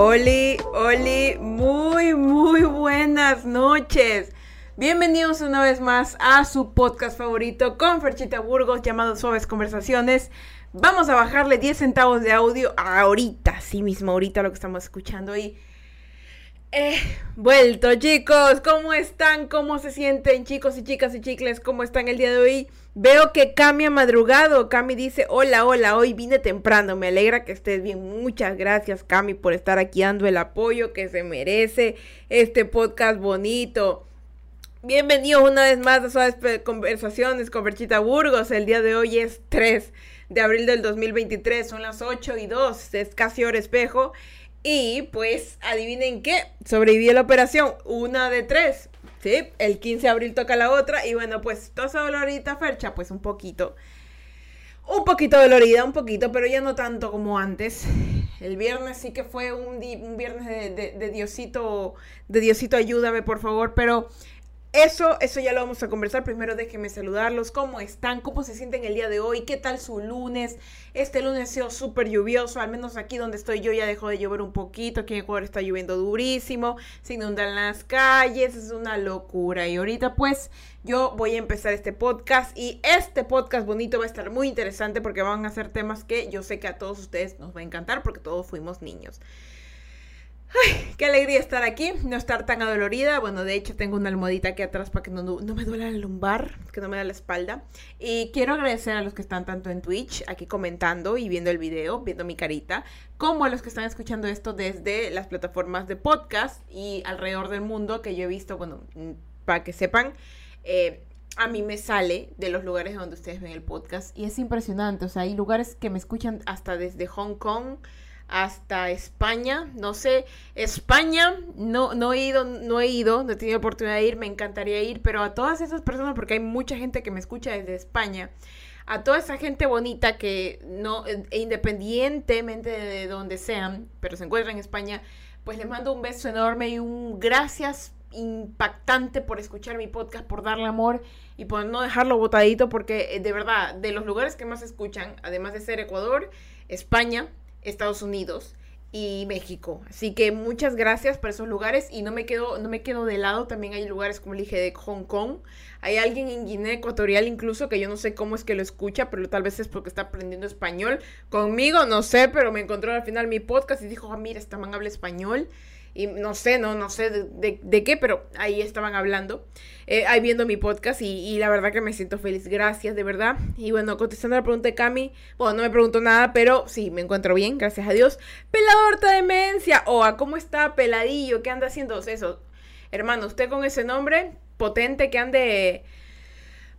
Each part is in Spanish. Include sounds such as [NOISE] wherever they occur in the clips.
Oli, Oli, muy, muy buenas noches. Bienvenidos una vez más a su podcast favorito con Ferchita Burgos llamado Suaves Conversaciones. Vamos a bajarle 10 centavos de audio ahorita, sí mismo, ahorita lo que estamos escuchando y... Eh, vuelto chicos, ¿cómo están? ¿Cómo se sienten chicos y chicas y chicles? ¿Cómo están el día de hoy? Veo que Cami ha madrugado. Cami dice, hola, hola, hoy vine temprano. Me alegra que estés bien. Muchas gracias, Cami, por estar aquí dando el apoyo que se merece este podcast bonito. Bienvenidos una vez más a Suaves Conversaciones con Berchita Burgos. El día de hoy es 3 de abril del 2023. Son las 8 y 2. Es casi hora espejo. Y pues, adivinen qué. Sobreviví a la operación. Una de tres. Sí, el 15 de abril toca la otra. Y bueno, pues, toda esa dolorita fercha, pues un poquito. Un poquito dolorida, un poquito, pero ya no tanto como antes. El viernes sí que fue un, un viernes de, de, Diosito, de Diosito ayúdame por favor, pero eso, eso ya lo vamos a conversar. Primero déjenme saludarlos. ¿Cómo están? ¿Cómo se sienten el día de hoy? ¿Qué tal su lunes? Este lunes ha sido súper lluvioso, al menos aquí donde estoy yo ya dejó de llover un poquito. Aquí en Ecuador está lloviendo durísimo, se inundan las calles, es una locura. Y ahorita pues yo voy a empezar este podcast y este podcast bonito va a estar muy interesante porque van a ser temas que yo sé que a todos ustedes nos va a encantar porque todos fuimos niños. Ay, qué alegría estar aquí, no estar tan adolorida. Bueno, de hecho tengo una almohadita aquí atrás para que no, no me duela la lumbar, que no me da la espalda. Y quiero agradecer a los que están tanto en Twitch, aquí comentando y viendo el video, viendo mi carita, como a los que están escuchando esto desde las plataformas de podcast y alrededor del mundo que yo he visto, bueno, para que sepan. Eh, a mí me sale de los lugares donde ustedes ven el podcast y es impresionante, o sea, hay lugares que me escuchan hasta desde Hong Kong, hasta España. No sé, España no, no he ido, no he ido, no he tenido oportunidad de ir, me encantaría ir, pero a todas esas personas, porque hay mucha gente que me escucha desde España, a toda esa gente bonita que no, e independientemente de donde sean, pero se encuentran en España, pues les mando un beso enorme y un gracias impactante por escuchar mi podcast, por darle amor y por no dejarlo botadito, porque eh, de verdad, de los lugares que más escuchan, además de ser Ecuador, España, Estados Unidos y México. Así que muchas gracias por esos lugares y no me quedo, no me quedo de lado. También hay lugares, como le dije, de Hong Kong. Hay alguien en Guinea Ecuatorial incluso que yo no sé cómo es que lo escucha, pero tal vez es porque está aprendiendo español. Conmigo, no sé, pero me encontró al final mi podcast y dijo, ah, mira, esta man habla español y no sé, no, no sé de, qué, pero ahí estaban hablando, eh, ahí viendo mi podcast y, la verdad que me siento feliz, gracias, de verdad. Y bueno, contestando la pregunta de Cami, bueno, no me pregunto nada, pero sí, me encuentro bien, gracias a Dios. Peladorta demencia, Oa, ¿cómo está Peladillo? ¿Qué anda haciendo eso? Hermano, usted con ese nombre potente que ande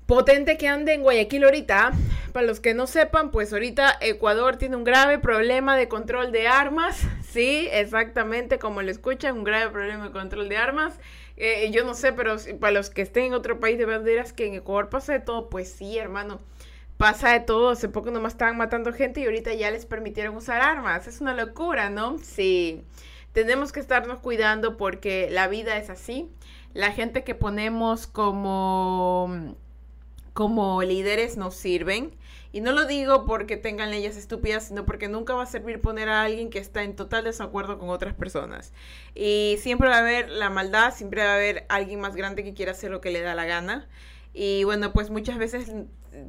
potente que ande en Guayaquil ahorita. Para los que no sepan, pues ahorita Ecuador tiene un grave problema de control de armas. Sí, exactamente como lo escuchan, un grave problema de control de armas. Eh, yo no sé, pero para los que estén en otro país de banderas que en Ecuador pasa de todo, pues sí, hermano. Pasa de todo, hace poco nomás estaban matando gente y ahorita ya les permitieron usar armas. Es una locura, ¿no? Sí. Tenemos que estarnos cuidando porque la vida es así. La gente que ponemos como como líderes nos sirven. Y no lo digo porque tengan leyes estúpidas, sino porque nunca va a servir poner a alguien que está en total desacuerdo con otras personas. Y siempre va a haber la maldad, siempre va a haber alguien más grande que quiera hacer lo que le da la gana. Y bueno, pues muchas veces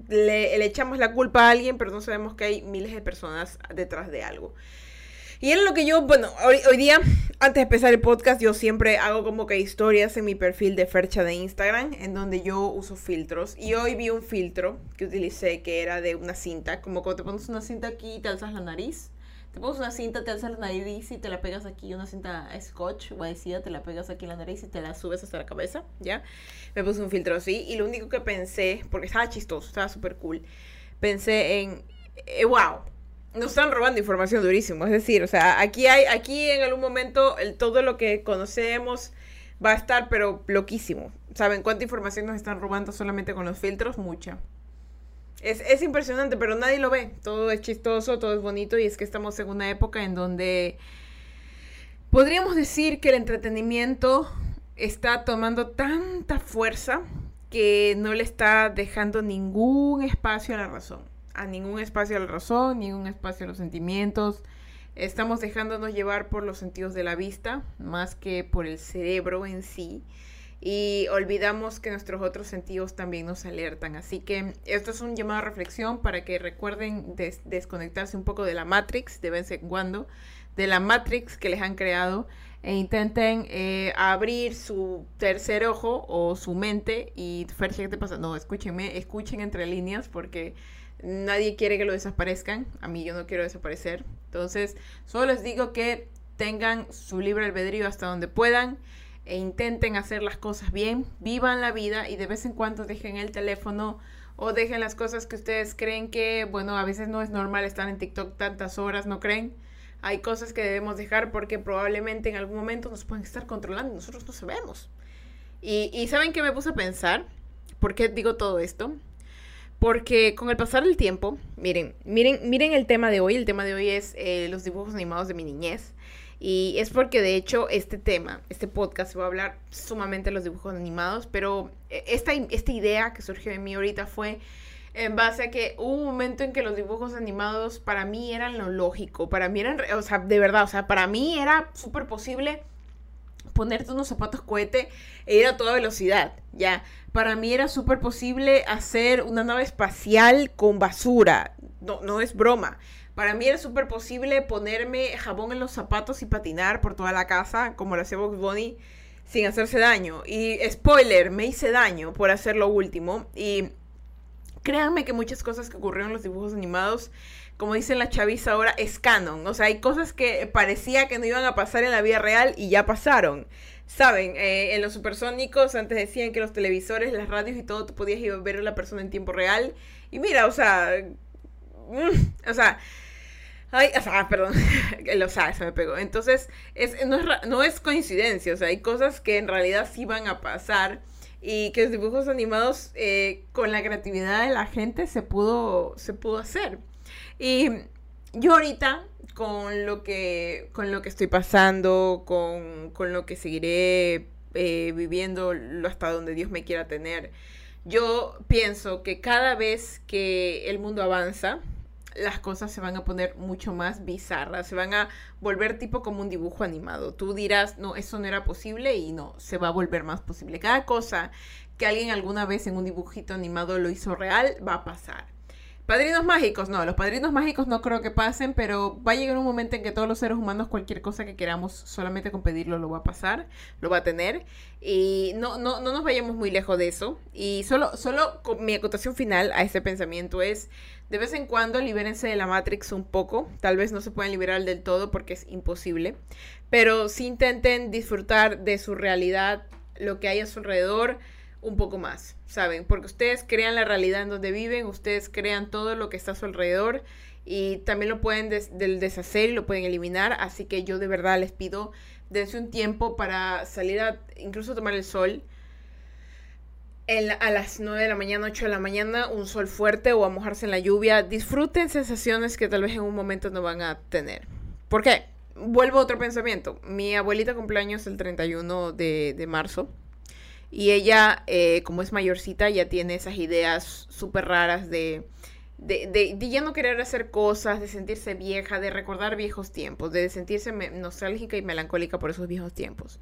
le, le echamos la culpa a alguien, pero no sabemos que hay miles de personas detrás de algo. Y era lo que yo, bueno, hoy, día, antes de empezar el podcast, yo siempre hago como que historias en mi perfil de Fercha de Instagram, en donde yo uso filtros. Y hoy vi un filtro que utilicé que era de una cinta, como cuando te pones una cinta aquí y te alzas la nariz. Te pones una cinta, te alzas la nariz y te la pegas aquí, una cinta scotch o adhesiva, te la pegas aquí en la nariz y te la subes hasta la cabeza, ¿ya? Me puse un filtro así y lo único que pensé, porque estaba chistoso, estaba súper cool, pensé en, eh, wow, nos están robando información durísimo. Es decir, o sea, aquí hay, aquí en algún momento todo lo que conocemos va a estar, pero loquísimo. ¿Saben cuánta información nos están robando solamente con los filtros? Mucha. Es impresionante, pero nadie lo ve. Todo es chistoso, todo es bonito y es que estamos en una época en donde podríamos decir que el entretenimiento está tomando tanta fuerza que no le está dejando ningún espacio a la razón a ningún espacio a la razón, ningún espacio a los sentimientos. Estamos dejándonos llevar por los sentidos de la vista más que por el cerebro en sí. Y olvidamos que nuestros otros sentidos también nos alertan. Así que esto es un llamado a reflexión para que recuerden desconectarse un poco de la Matrix de vez en cuando, de la Matrix que les han creado e intenten eh, abrir su tercer ojo o su mente y Ferche, ¿qué te pasa? No, escúchenme, escuchen entre líneas porque nadie quiere que lo desaparezcan. A mí yo no quiero desaparecer. Entonces, solo les digo que tengan su libre albedrío hasta donde puedan e intenten hacer las cosas bien, vivan la vida y de vez en cuando dejen el teléfono o dejen las cosas que ustedes creen que, bueno, a veces no es normal estar en TikTok tantas horas, ¿no creen? Hay cosas que debemos dejar porque probablemente en algún momento nos pueden estar controlando, nosotros no sabemos. Y, y ¿saben qué me puse a pensar? ¿Por qué digo todo esto? Porque con el pasar del tiempo, miren, miren, miren el tema de hoy. El tema de hoy es eh, los dibujos animados de mi niñez. Y es porque de hecho este tema, este podcast, va a hablar sumamente de los dibujos animados. Pero eh, esta, esta idea que surgió en mí ahorita fue en base a que hubo un momento en que los dibujos animados para mí eran lo lógico, para mí eran, o sea, de verdad, o sea, para mí era súper posible ponerte unos zapatos cohete e ir a toda velocidad, ya. Para mí era súper posible hacer una nave espacial con basura, no, no es broma. Para mí era súper posible ponerme jabón en los zapatos y patinar por toda la casa, como lo hacía Box Bunny, sin hacerse daño. Y spoiler, me hice daño por hacer lo último. Y créanme que muchas cosas que ocurrieron en los dibujos animados, como dicen la chaviza ahora, es canon. O sea, hay cosas que parecía que no iban a pasar en la vida real y ya pasaron. Saben, eh, en los supersónicos antes decían que los televisores, las radios y todo, tú podías ir a ver a la persona en tiempo real. Y mira, o sea, mm, o sea, Ay, o sea, perdón, [LAUGHS] lo sabe, se me pegó. Entonces, es, no, es, no es coincidencia, o sea, hay cosas que en realidad sí van a pasar y que los dibujos animados eh, con la creatividad de la gente se pudo, se pudo hacer. Y yo ahorita, con lo que, con lo que estoy pasando, con, con lo que seguiré eh, viviendo hasta donde Dios me quiera tener, yo pienso que cada vez que el mundo avanza, las cosas se van a poner mucho más bizarras, se van a volver tipo como un dibujo animado. Tú dirás, no, eso no era posible y no, se va a volver más posible. Cada cosa que alguien alguna vez en un dibujito animado lo hizo real, va a pasar. Padrinos mágicos, no, los padrinos mágicos no creo que pasen, pero va a llegar un momento en que todos los seres humanos, cualquier cosa que queramos, solamente con pedirlo lo va a pasar, lo va a tener. Y no, no, no nos vayamos muy lejos de eso. Y solo, solo mi acotación final a ese pensamiento es, de vez en cuando libérense de la Matrix un poco. Tal vez no se puedan liberar del todo porque es imposible. Pero sí intenten disfrutar de su realidad, lo que hay a su alrededor un poco más, ¿saben? Porque ustedes crean la realidad en donde viven, ustedes crean todo lo que está a su alrededor y también lo pueden deshacer y lo pueden eliminar, así que yo de verdad les pido, dense un tiempo para salir a incluso tomar el sol. a las 9 de la mañana, 8 de la mañana, un sol fuerte o a mojarse en la lluvia. Disfruten sensaciones que tal vez en un momento no van a tener. ¿Por qué? Vuelvo a otro pensamiento. Mi abuelita cumpleaños el 31 de, de marzo. Y ella, eh, como es mayorcita, ya tiene esas ideas súper raras de, de, de, ya no querer hacer cosas, de sentirse vieja, de recordar viejos tiempos, de sentirse nostálgica y melancólica por esos viejos tiempos.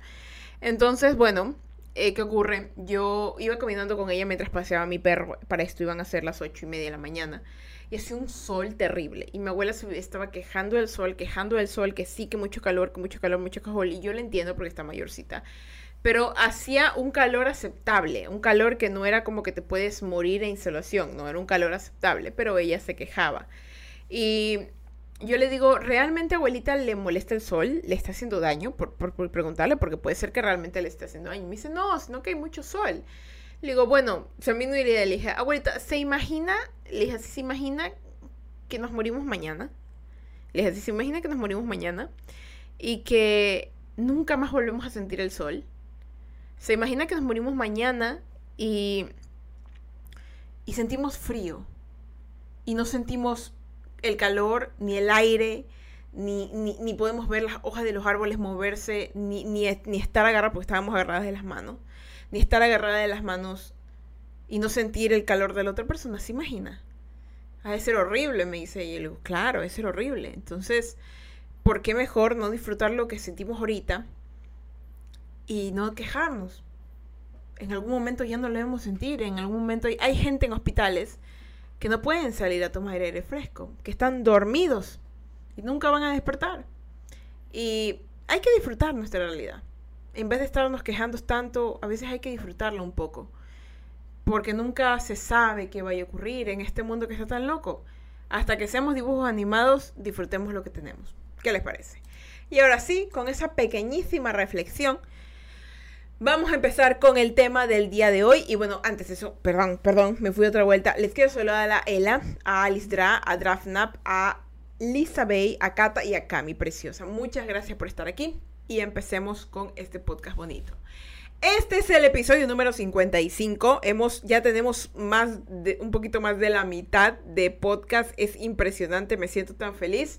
Entonces, bueno, eh, ¿qué ocurre? Yo iba caminando con ella mientras paseaba a mi perro. Para esto iban a ser las ocho y media de la mañana. Y hacía un sol terrible. Y mi abuela estaba quejando del sol, quejando del sol, que sí, que mucho calor, que mucho calor, mucho calor. Y yo le entiendo porque está mayorcita pero hacía un calor aceptable, un calor que no era como que te puedes morir de insolación, no era un calor aceptable, pero ella se quejaba. Y yo le digo, ¿realmente abuelita le molesta el sol? ¿Le está haciendo daño? Por, preguntarle, porque puede ser que realmente le esté haciendo daño. me dice, no, sino que hay mucho sol. Le digo, bueno, se me vino idea. Le dije, abuelita, ¿se imagina? Le dije, ¿se imagina que nos morimos mañana? Le dije, ¿se imagina que nos morimos mañana? Y que nunca más volvemos a sentir el sol. Se imagina que nos morimos mañana y, y sentimos frío. Y no sentimos el calor, ni el aire, ni, ni, podemos ver las hojas de los árboles moverse, ni, ni, ni estar agarradas, porque estábamos agarradas de las manos, ni estar agarrada de las manos y no sentir el calor de la otra persona. ¿Se imagina? Ha de ser horrible, me dice. Y le digo, claro, ser horrible. Entonces, ¿por qué mejor no disfrutar lo que sentimos ahorita y no quejarnos? En algún momento ya no lo debemos sentir, en algún momento hay, gente en hospitales que no pueden salir a tomar aire fresco, que están dormidos y nunca van a despertar. Y hay que disfrutar nuestra realidad. En vez de estarnos quejando tanto, a veces hay que disfrutarlo un poco. Porque nunca se sabe qué vaya a ocurrir en este mundo que está tan loco. Hasta que seamos dibujos animados, disfrutemos lo que tenemos. ¿Qué les parece? Y ahora sí, con esa pequeñísima reflexión, vamos a empezar con el tema del día de hoy. Y bueno, antes de eso, perdón, perdón, me fui otra vuelta. Les quiero saludar a la Ela, a Alice Dra, a Drafnap, a Lisa Bay, a Kata y a Cami, preciosa. Muchas gracias por estar aquí y empecemos con este podcast bonito. Este es el episodio número 55. Hemos, ya tenemos más de, un poquito más de la mitad de podcast. Es impresionante, me siento tan feliz.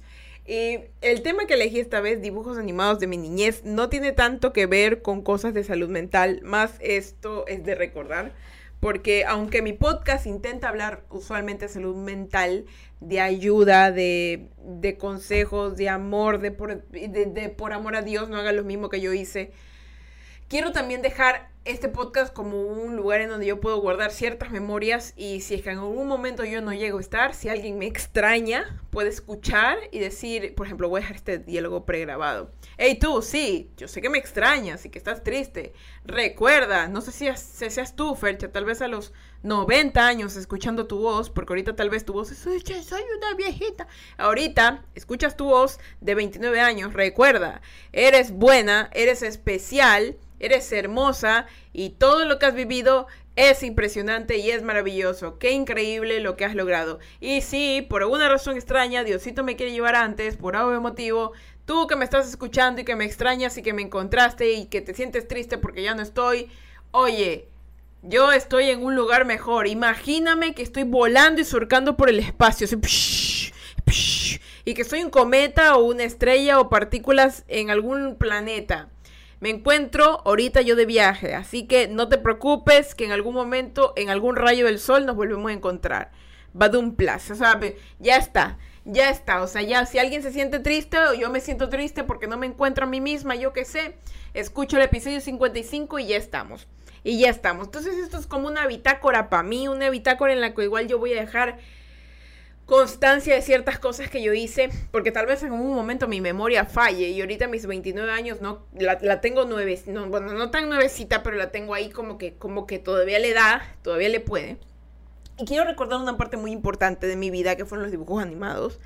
Y el tema que elegí esta vez, dibujos animados de mi niñez, no tiene tanto que ver con cosas de salud mental, más esto es de recordar, porque aunque mi podcast intenta hablar usualmente de salud mental, de ayuda, de, de consejos, de amor, de por, de, de por amor a Dios, no haga lo mismo que yo hice Quiero también dejar este podcast como un lugar en donde yo puedo guardar ciertas memorias y si es que en algún momento yo no llego a estar, si alguien me extraña, puede escuchar y decir, por ejemplo, voy a dejar este diálogo pregrabado. Hey tú, sí, yo sé que me extrañas y que estás triste. Recuerda, no sé si, seas tú, Fercha, tal vez a los 90 años escuchando tu voz, porque ahorita tal vez tu voz es, soy una viejita. Ahorita escuchas tu voz de 29 años, recuerda, eres buena, eres especial eres hermosa y todo lo que has vivido es impresionante y es maravilloso. Qué increíble lo que has logrado. Y si por alguna razón extraña Diosito me quiere llevar antes, por algún motivo, tú que me estás escuchando y que me extrañas y que me encontraste y que te sientes triste porque ya no estoy, oye, yo estoy en un lugar mejor. Imagíname que estoy volando y surcando por el espacio. y que soy un cometa o una estrella o partículas en algún planeta. Me encuentro ahorita yo de viaje, así que no te preocupes que en algún momento, en algún rayo del sol, nos volvemos a encontrar. Va de un plazo, ¿sabes? Ya está, ya está. O sea, ya si alguien se siente triste o yo me siento triste porque no me encuentro a mí misma, yo qué sé, escucho el episodio 55 y ya estamos. Y ya estamos. Entonces esto es como una bitácora para mí, una bitácora en la que igual yo voy a dejar constancia de ciertas cosas que yo hice, porque tal vez en un momento mi memoria falle y ahorita mis 29 años no la, tengo nueve, no, bueno, no tan nuevecita, pero la tengo ahí como que como que todavía le da, todavía le puede. Y quiero recordar una parte muy importante de mi vida que fueron los dibujos animados.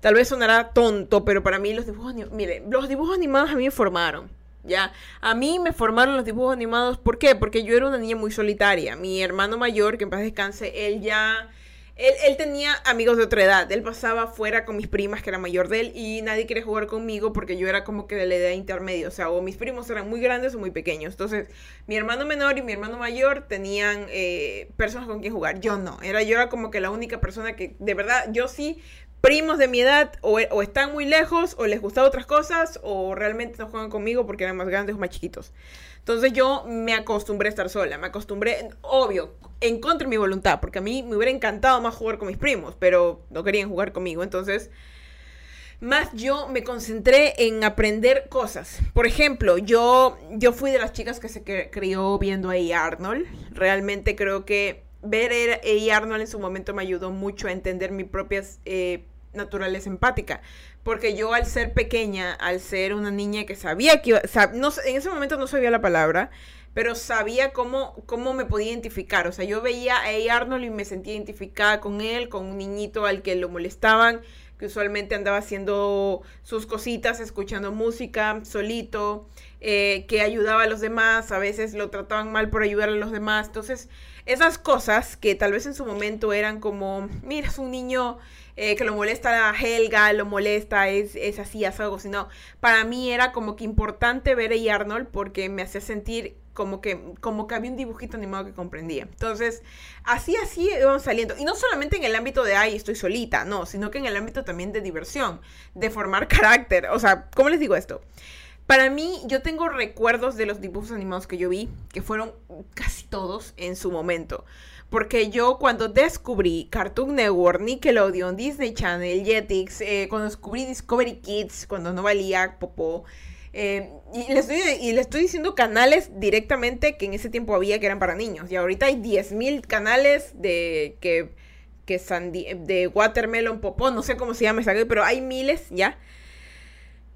Tal vez sonará tonto, pero para mí los dibujos animados, mire, los dibujos animados a mí me formaron. ¿Ya? A mí me formaron los dibujos animados, ¿por qué? Porque yo era una niña muy solitaria. Mi hermano mayor, que en paz descanse, él ya él, tenía amigos de otra edad. Él pasaba fuera con mis primas, que era mayor de él, y nadie quería jugar conmigo porque yo era como que de la edad intermedia. O sea, o mis primos eran muy grandes o muy pequeños. Entonces, mi hermano menor y mi hermano mayor tenían eh, personas con quien jugar. Yo no. Era, yo era como que la única persona que, de verdad, yo sí primos de mi edad o, o, están muy lejos o les gustan otras cosas o realmente no juegan conmigo porque eran más grandes o más chiquitos. Entonces yo me acostumbré a estar sola, me acostumbré, obvio, en contra de mi voluntad, porque a mí me hubiera encantado más jugar con mis primos, pero no querían jugar conmigo, entonces más yo me concentré en aprender cosas. Por ejemplo, yo, yo fui de las chicas que se crió viendo a A. Arnold. Realmente creo que ver a Arnold en su momento me ayudó mucho a entender mi propia eh, naturaleza empática porque yo al ser pequeña, al ser una niña que sabía que no, en ese momento no sabía la palabra, pero sabía cómo, cómo me podía identificar. O sea, yo veía a Arnold y me sentía identificada con él, con un niñito al que lo molestaban, que usualmente andaba haciendo sus cositas, escuchando música solito, eh, que ayudaba a los demás, a veces lo trataban mal por ayudar a los demás. Entonces, esas cosas que tal vez en su momento eran como, mira, es un niño eh, que lo molesta a Helga, lo molesta, es, es así, es algo, sino para mí era como que importante ver a Arnold porque me hacía sentir como que, como que había un dibujito animado que comprendía. Entonces, así, así íbamos saliendo. Y no solamente en el ámbito de, ay, estoy solita, no, sino que en el ámbito también de diversión, de formar [LAUGHS] carácter. O sea, ¿cómo les digo esto? Para mí, yo tengo recuerdos de los dibujos animados que yo vi, que fueron casi todos en su momento. Porque yo cuando descubrí Cartoon Network, Nickelodeon, Disney Channel, Jetix, eh, cuando descubrí Discovery Kids, cuando no valía popó, eh, y, le estoy, y le estoy diciendo canales directamente que en ese tiempo había que eran para niños. Y ahorita hay 10.000 canales de que, que de Watermelon Popó, no sé cómo se llama esa, pero hay miles ya.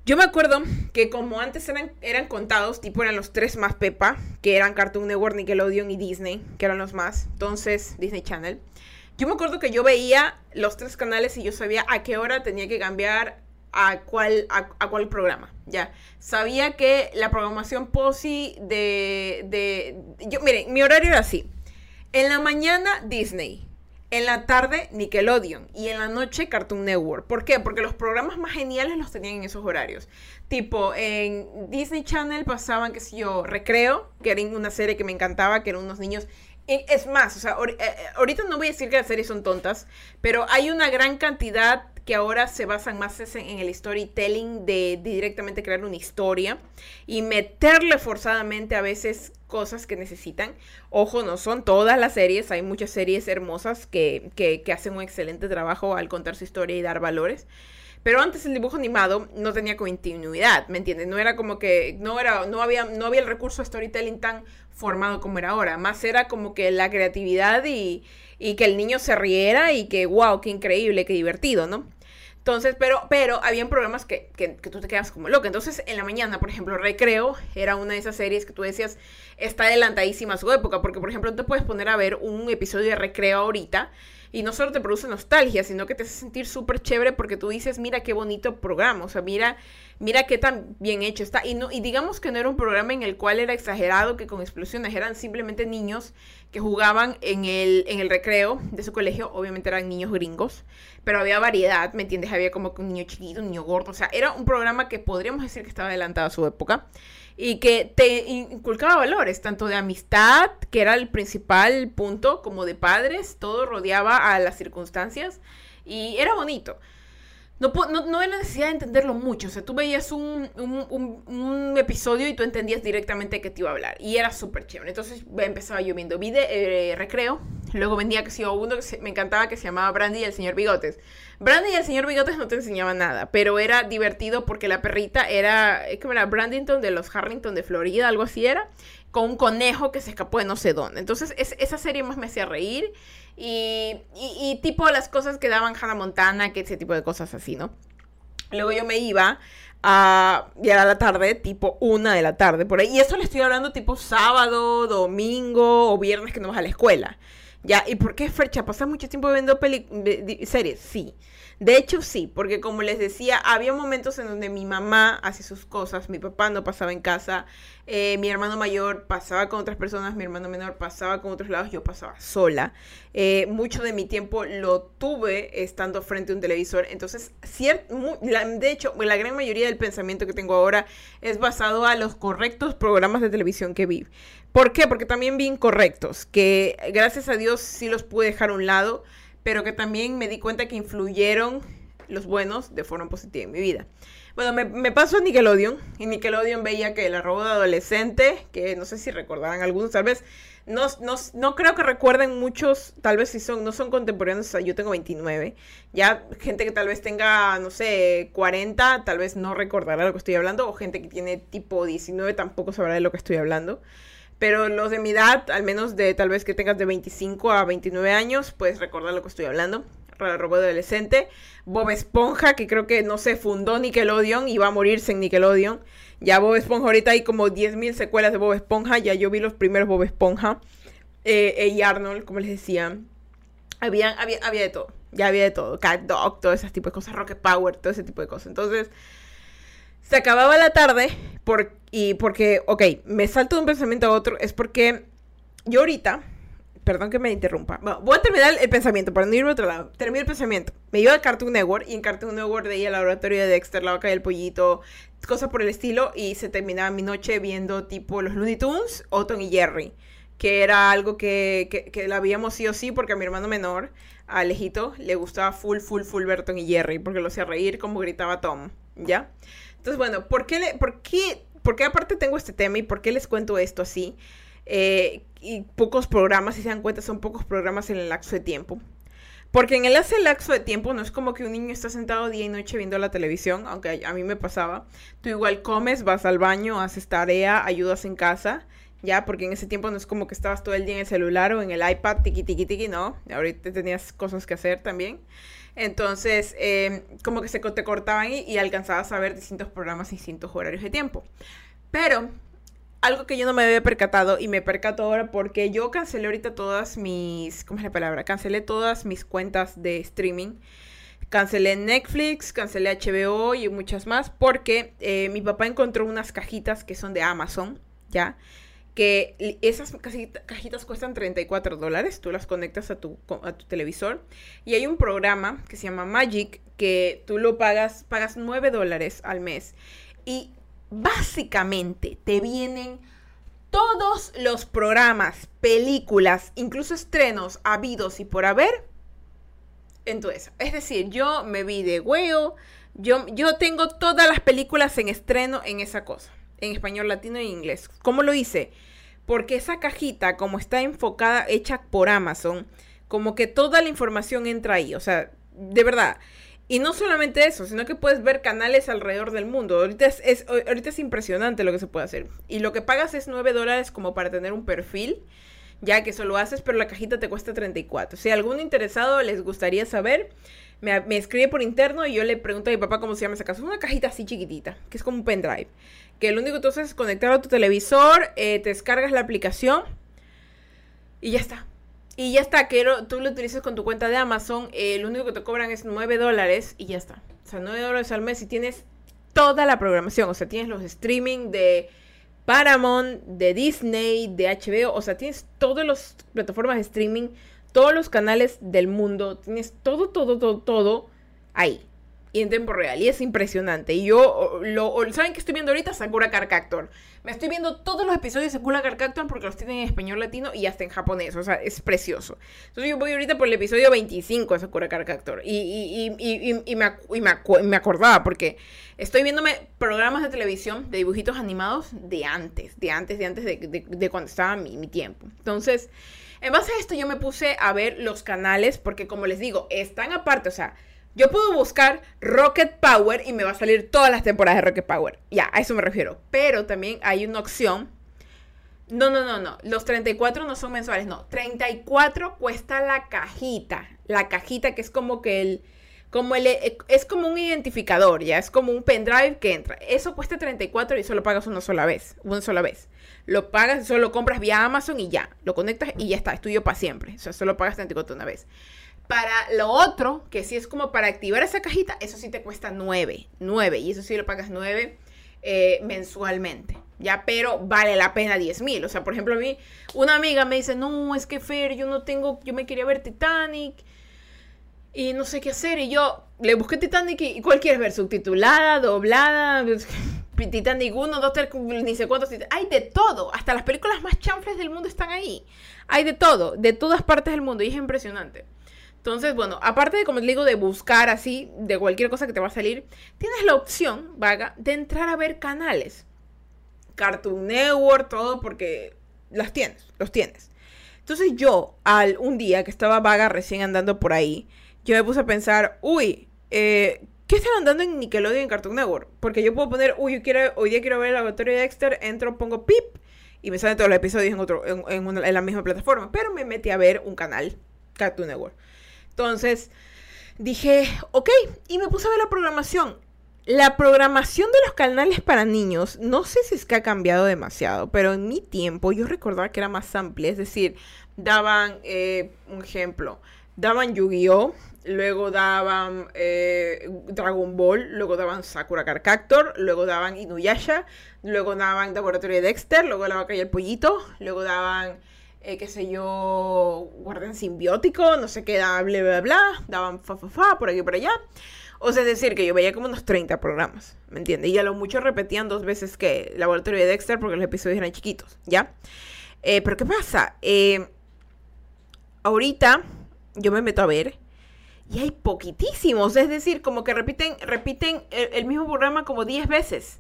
Yo me acuerdo que como antes eran, eran contados, tipo eran los tres más Pepa, que eran Cartoon Network, Nickelodeon y Disney, que eran los más, entonces Disney Channel. Yo me acuerdo que yo veía los tres canales y yo sabía a qué hora tenía que cambiar a cuál, a, cuál programa, ya. Sabía que la programación POSI de, de... Yo, miren, mi horario era así. En la mañana, Disney. En la tarde, Nickelodeon. Y en la noche, Cartoon Network. ¿Por qué? Porque los programas más geniales los tenían en esos horarios. Tipo, en Disney Channel pasaban, qué sé yo, Recreo, que era una serie que me encantaba, que eran unos niños es más, o sea, eh, eh, ahorita no voy a decir que las series son tontas, pero hay una gran cantidad que ahora se basan más en el storytelling de, directamente crear una historia y meterle forzadamente a veces cosas que necesitan. Ojo, no son todas las series, hay muchas series hermosas que, que, hacen un excelente trabajo al contar su historia y dar valores. Pero antes el dibujo animado no tenía continuidad, ¿me entiendes? No era como que, no era, no había, no había el recurso de storytelling tan formado como era ahora. Más era como que la creatividad y, y que el niño se riera y que, wow, qué increíble, qué divertido, ¿no? Entonces, pero, pero habían programas que, que, que, tú te quedas como loca. Entonces, en la mañana, por ejemplo, Recreo era una de esas series que tú decías está adelantadísima su época. Porque, por ejemplo, no te puedes poner a ver un episodio de Recreo ahorita y no solo te produce nostalgia, sino que te hace sentir súper chévere porque tú dices, mira qué bonito programa, o sea, mira, mira qué tan bien hecho está. Y, no, y digamos que no era un programa en el cual era exagerado, que con explosiones eran simplemente niños que jugaban en el, en el recreo de su colegio, obviamente eran niños gringos, pero había variedad, ¿me entiendes? Había como un niño chiquito, un niño gordo, o sea, era un programa que podríamos decir que estaba adelantado a su época y que te inculcaba valores, tanto de amistad, que era el principal punto, como de padres, todo rodeaba a las circunstancias y era bonito. No, no, no era necesidad de entenderlo mucho, o sea, tú veías un, un, episodio y tú entendías directamente qué te iba a hablar y era súper chévere. Entonces empezaba yo viendo video, eh, recreo, luego venía que si uno que me encantaba que se llamaba Brandy y el señor Bigotes. Brandy y el señor Bigotes no te enseñaban nada, pero era divertido porque la perrita era, ¿cómo era? Brandington de los Harrington de Florida, algo así era, con un conejo que se escapó de no sé dónde. Entonces, esa serie más me hacía reír y, tipo las cosas que daban Hannah Montana, que ese tipo de cosas así, ¿no? Luego yo me iba a llegar a la tarde, tipo una de la tarde, por ahí. Y eso le estoy hablando tipo sábado, domingo o viernes que no vas a la escuela. Ya, ¿y por qué Fercha? ¿Pasa mucho tiempo viendo series? Sí. De hecho, sí, porque como les decía, había momentos en donde mi mamá hacía sus cosas, mi papá no pasaba en casa, eh, mi hermano mayor pasaba con otras personas, mi hermano menor pasaba con otros lados, yo pasaba sola. Eh, mucho de mi tiempo lo tuve estando frente a un televisor, entonces, de hecho, la gran mayoría del pensamiento que tengo ahora es basado a los correctos programas de televisión que vi. ¿Por qué? Porque también vi incorrectos, que gracias a Dios sí los pude dejar a un lado pero que también me di cuenta que influyeron los buenos de forma positiva en mi vida. Bueno, me, me pasó a Nickelodeon. En Nickelodeon veía que el arrobo de adolescente, que no sé si recordarán algunos, tal vez, no, no, no, creo que recuerden muchos, tal vez si son, no son contemporáneos, o yo tengo 29. Ya gente que tal vez tenga, no sé, 40, tal vez no recordará lo que estoy hablando, o gente que tiene tipo 19 tampoco sabrá de lo que estoy hablando. Pero los de mi edad, al menos de tal vez que tengas de 25 a 29 años, puedes recordar lo que estoy hablando. Robot adolescente. Bob Esponja, que creo que no se fundó Nickelodeon y va a morirse en Nickelodeon. Ya Bob Esponja, ahorita hay como 10.000 secuelas de Bob Esponja. Ya yo vi los primeros Bob Esponja. Eh, y Arnold, como les decía. Había, había, había de todo. Ya había de todo. Cat Dog, todo ese tipo de cosas. Rocket Power, todo ese tipo de cosas. Entonces, se acababa la tarde por, y porque, ok, me salto de un pensamiento a otro, es porque yo ahorita, perdón que me interrumpa, voy a terminar el pensamiento para no irme a otro lado, termino el pensamiento, me iba a Cartoon Network y en Cartoon Network veía el laboratorio de Dexter, la vaca y el pollito, cosas por el estilo y se terminaba mi noche viendo tipo los Looney Tunes o Tom y Jerry que era algo que, que, que la veíamos sí o sí porque a mi hermano menor, Alejito, le gustaba full, full, full Berton y Jerry porque lo hacía reír como gritaba Tom, ¿ya? Entonces, bueno, ¿por qué, qué, por qué aparte tengo este tema y por qué les cuento esto así? eh, y pocos programas, si se dan cuenta, son pocos programas en el lapso de tiempo. Porque en el lapso de tiempo no es como que un niño está sentado día y noche viendo la televisión, aunque a mí me pasaba. Tú igual comes, vas al baño, haces tarea, ayudas en casa, ya, porque en ese tiempo no es como que estabas todo el día en el celular o en el iPad, tiki tiki tiki, no. Ahorita tenías cosas que hacer también. Entonces, em, como que se te cortaban y, y alcanzabas a ver distintos programas, distintos horarios de tiempo. Pero algo que yo no me había percatado y me percato ahora porque yo cancelé ahorita todas mis, ¿cómo es la palabra? Cancelé todas mis cuentas de streaming. Cancelé Netflix, cancelé HBO y muchas más porque eh, mi papá encontró unas cajitas que son de Amazon, ¿ya? Que esas cajitas cuestan 34 dólares, tú las conectas a tu, a tu televisor y hay un programa que se llama Magic que tú lo pagas, pagas 9 dólares al mes y básicamente te vienen todos los programas, películas, incluso estrenos habidos y por haber Entonces, Es decir, yo me vi de huevo, yo, yo tengo todas las películas en estreno en esa cosa, en español, latino e inglés. ¿Cómo lo hice? Porque esa cajita, como está enfocada, hecha por Amazon, como que toda la información entra ahí. O sea, de verdad, y no solamente eso, sino que puedes ver canales alrededor del mundo. Ahorita es, es impresionante lo que se puede hacer. Y lo que pagas es 9 dólares como para tener un perfil, ya que eso lo haces, pero la cajita te cuesta 34. Si algún interesado les gustaría saber, me, me, escribe por interno y yo le pregunto a mi papá cómo se llama esa casa. Es una cajita así chiquitita, que es como un pendrive. Que lo único haces es conectar a tu televisor, eh, te descargas la aplicación y ya está. Y ya está, que tú lo utilices con tu cuenta de Amazon, eh, lo único que te cobran es 9 dólares y ya está. O sea, 9 dólares al mes y tienes toda la programación. O sea, tienes los streaming de Paramount, de Disney, de HBO. O sea, tienes todas las plataformas de streaming, todos los canales del mundo. Tienes todo, todo, todo, todo ahí y en tiempo real. Y es impresionante. Y yo, lo, ¿saben qué estoy viendo ahorita? Sakura Card Captor. Me estoy viendo todos los episodios de Sakura Card Captor porque los tienen en español latino y hasta en japonés. O sea, es precioso. Entonces yo voy ahorita por el episodio 25 de Sakura Card Captor. Y, y, y, y me, me, acordaba porque estoy viéndome programas de televisión de dibujitos animados de antes. De antes, de antes de, de, cuando estaba mi, mi tiempo. Entonces, en base a esto yo me puse a ver los canales porque como les digo, están aparte. O sea yo puedo buscar Rocket Power y me va a salir todas las temporadas de Rocket Power. Ya, a eso me refiero. Pero también hay una opción. No, no, no, no. Los 34 no son mensuales, no. 34 cuesta la cajita. La cajita que es como que el... Como el, es como un identificador, ya es como un pendrive que entra. Eso cuesta 34 y solo pagas una sola vez, una sola vez. Lo pagas, solo lo compras vía Amazon y ya. Lo conectas y ya está, es tuyo para siempre. O sea, solo pagas 34 una vez. Para lo otro, que sí es como para activar esa cajita, eso sí te cuesta 9, 9, y eso sí lo pagas 9 eh, mensualmente, ¿ya? Pero vale la pena 10 mil. O sea, por ejemplo, a mí, una amiga me dice, no, es que Fer, yo no tengo, yo me quería ver Titanic y no sé qué hacer. Y yo le busqué Titanic y, ¿cuál quieres ver? ¿Subtitulada, doblada? [LAUGHS] Titanic 1, 2, 3, ni sé cuántos. Hay de todo. Hasta las películas más chanfles del mundo están ahí. Hay de todo, de todas partes del mundo. Y es impresionante. Entonces, bueno, aparte de, como te digo, de buscar así, de cualquier cosa que te va a salir, tienes la opción, vaga, de entrar a ver canales. Cartoon Network, todo, porque las tienes, los tienes. Entonces yo, al un día que estaba vaga recién andando por ahí, yo me puse a pensar, uy, eh, ¿qué están andando en Nickelodeon y Cartoon Network? Porque yo puedo poner, uy, yo quiero, hoy día quiero ver el laboratorio de Dexter, entro, pongo pip, y me salen todos los episodios en, otro, en, en la misma plataforma. Pero me metí a ver un canal, Cartoon Network. Entonces dije, ok, y me puse a ver la programación. La programación de los canales para niños, no sé si es que ha cambiado demasiado, pero en mi tiempo yo recordaba que era más amplia, es decir, daban, eh, un ejemplo, daban Yu-Gi-Oh! Luego daban eh, Dragon Ball, luego daban Sakura Card luego daban Inuyasha, luego daban Laboratorio de Dexter, luego daban Calle el Pollito, luego daban eh, qué sé yo, guardián simbiótico, no sé qué, bla, bla, bla, daban fa, fa, fa, por aquí por allá. O sea, es decir, que yo veía como unos 30 programas, ¿me entiendes? Y a lo mucho repetían dos veces que Laboratorio de Dexter porque los episodios eran chiquitos, ¿ya? Eh, pero ¿qué pasa? Eh, ahorita yo me meto a ver y hay poquitísimos, es decir, como que repiten, repiten el, el mismo programa como 10 veces.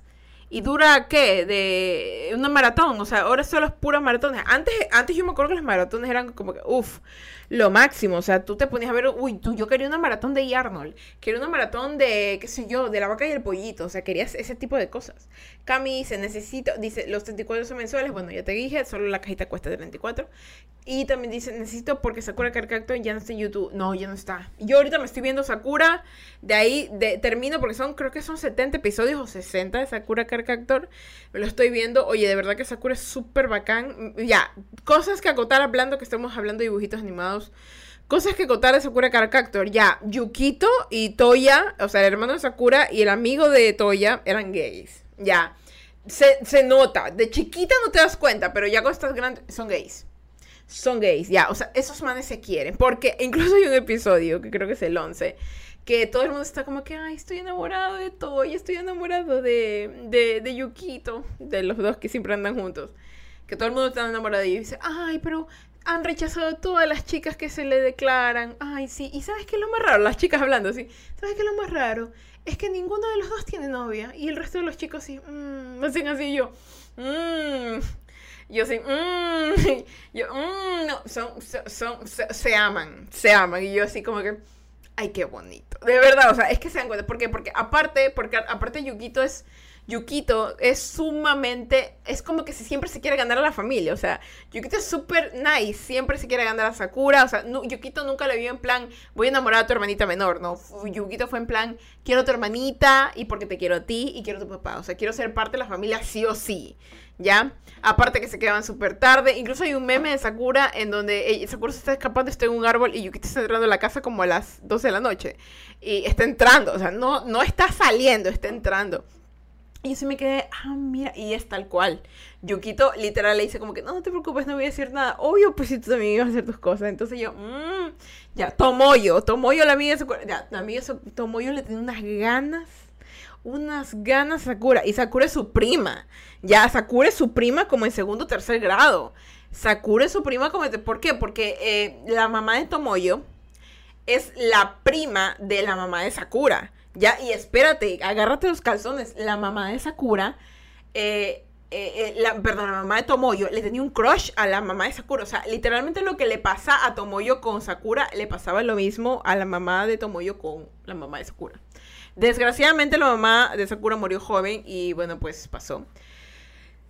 Y dura, ¿qué? De una maratón, o sea, ahora solo es puras maratones. Antes, antes yo me acuerdo que los maratones eran como que, uff, lo máximo, o sea, tú te ponías a ver, uy, tú, yo quería una maratón de Arnold, quería una maratón de, qué sé yo, de la vaca y el pollito, o sea, querías ese tipo de cosas. Cami se necesito, dice, los 34 son mensuales, bueno, ya te dije, solo la cajita cuesta 34. Y también dice, necesito porque Sakura Carcacto ya no está en YouTube. No, ya no está. Yo ahorita me estoy viendo Sakura, de ahí de, termino porque son, creo que son 70 episodios o 60 de Sakura Carcactor. Me lo estoy viendo. Oye, de verdad que Sakura es súper bacán. Ya, cosas que acotar hablando, que estamos hablando de dibujitos animados. Cosas que acotar de Sakura Carcactor. Ya, Yukito y Toya, o sea, el hermano de Sakura y el amigo de Toya eran gays. Ya. Se, se nota. De chiquita no te das cuenta, pero ya cuando estás grande son gays son gays, ya, o sea, esos manes se quieren, porque incluso hay un episodio, que creo que es el 11, que todo el mundo está como que, ay, estoy enamorado de Toy, estoy enamorado de, de, de Yukito, de los dos que siempre andan juntos, que todo el mundo está enamorado de ellos y dice, ay, pero han rechazado todas las chicas que se le declaran, ay, sí, y ¿sabes qué es lo más raro? Las chicas hablando así, ¿sabes qué es lo más raro? Es que ninguno de los dos tiene novia, y el resto de los chicos sí, mmm, hacen así yo, mmm, yo sí, mmm, [LAUGHS] yo, mmm, no, son, son, se, aman, se aman. Y yo así como que, ay, qué bonito. De verdad, o sea, es que se dan cuenta. ¿Por qué? Porque aparte, porque aparte Yukito es, Yukito es sumamente, es como que siempre se quiere ganar a la familia, o sea, Yukito es súper nice, siempre se quiere ganar a Sakura, o sea, Yukito nunca le vio en plan, voy a enamorar a tu hermanita menor, no, Yukito fue en plan, quiero a tu hermanita y porque te quiero a ti y quiero a tu papá, o sea, quiero ser parte de la familia sí o sí. ¿ya? Aparte que se quedaban súper tarde. Incluso hay un meme de Sakura en donde Sakura se está escapando, está en un árbol y Yukito está entrando a la casa como a las 12 de la noche. Y está entrando, o sea, no, no está saliendo, está entrando. Y yo se me quedé, ah, mira, y es tal cual. Yukito literal le dice como que, no, te preocupes, no voy a decir nada. Obvio, pues si tú también ibas a hacer tus cosas. Entonces yo, mmm, ya, Tomoyo, Tomoyo la amiga de Sakura, ya, la amiga de Tomoyo le tiene unas ganas unas ganas Sakura. Y Sakura es su prima. Ya, Sakura es su prima como en segundo o tercer grado. Sakura es su prima como... ¿Por qué? Porque eh, la mamá de Tomoyo es la prima de la mamá de Sakura. Ya, y espérate, agárrate los calzones. La mamá de Sakura... Eh, eh, la, perdón, la mamá de Tomoyo le tenía un crush a la mamá de Sakura. O sea, literalmente lo que le pasa a Tomoyo con Sakura le pasaba lo mismo a la mamá de Tomoyo con la mamá de Sakura. Desgraciadamente la mamá de Sakura murió joven y bueno, pues pasó.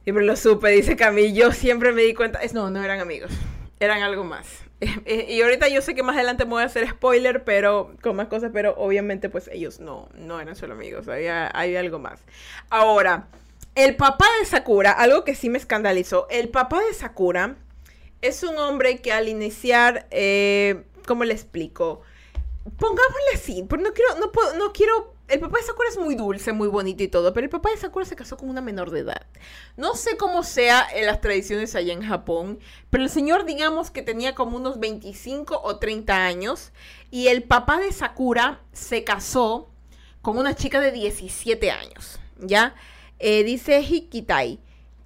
Siempre lo supe, dice Camille. Yo siempre me di cuenta. Es, no, no eran amigos. Eran algo más. [LAUGHS] y ahorita yo sé que más adelante me voy a hacer spoiler, pero con más cosas, pero obviamente pues ellos no, no eran solo amigos. Había, hay algo más. Ahora, el papá de Sakura, algo que sí me escandalizó. El papá de Sakura es un hombre que al iniciar, eh, ¿cómo le explico? Pongámosle así, pero no quiero, no puedo, no quiero. El papá de Sakura es muy dulce, muy bonito y todo, pero el papá de Sakura se casó con una menor de edad. No sé cómo sea en las tradiciones allá en Japón, pero el señor, digamos que tenía como unos 25 o 30 años, y el papá de Sakura se casó con una chica de 17 años, ¿ya? Eh, dice Hikitai.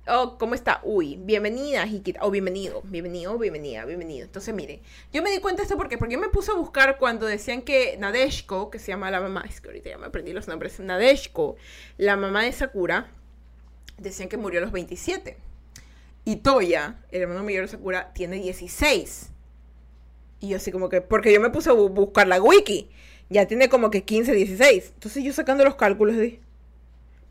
Oh, ¿cómo está? Uy, bienvenida, Hikita. Oh, bienvenido, bienvenido, bienvenida, bienvenido. Entonces, mire, yo me di cuenta de esto porque, porque yo me puse a buscar cuando decían que Nadeshko, que se llama la mamá, es que ahorita ya me aprendí los nombres, Nadeshko, la mamá de Sakura, decían que murió a los 27. Y Toya, el hermano mayor de Sakura, tiene 16. Y yo así como que, porque yo me puse a buscar la wiki, ya tiene como que 15, 16. Entonces yo sacando los cálculos de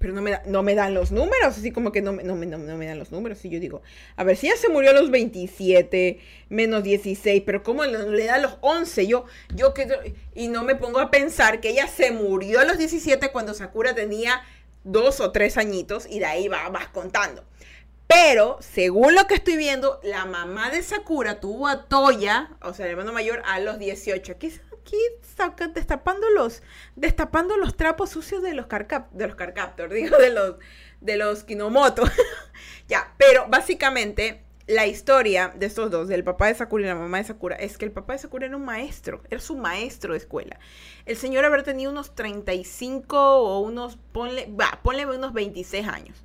pero no me, no me dan los números, así como que no, no, me dan los números. Y yo digo, a ver, si ella se murió a los 27, menos 16, pero ¿cómo le da los 11? Yo, yo que, y no me pongo a pensar que ella se murió a los 17 cuando Sakura tenía dos o tres añitos y de ahí va, vas contando. Pero, según lo que estoy viendo, la mamá de Sakura tuvo a Toya, o sea, el hermano mayor, a los 18. Quizás aquí destapando los, destapando los trapos sucios de los carcap, de los carcaptor, [LAUGHS] digo, de los, de los Kinomoto. [LAUGHS] ya, pero básicamente la historia de estos dos, del papá de Sakura y la mamá de Sakura, es que el papá de Sakura era un maestro, era su maestro de escuela. El señor haber tenido unos 35 o unos, ponle, va, ponle unos 26 años.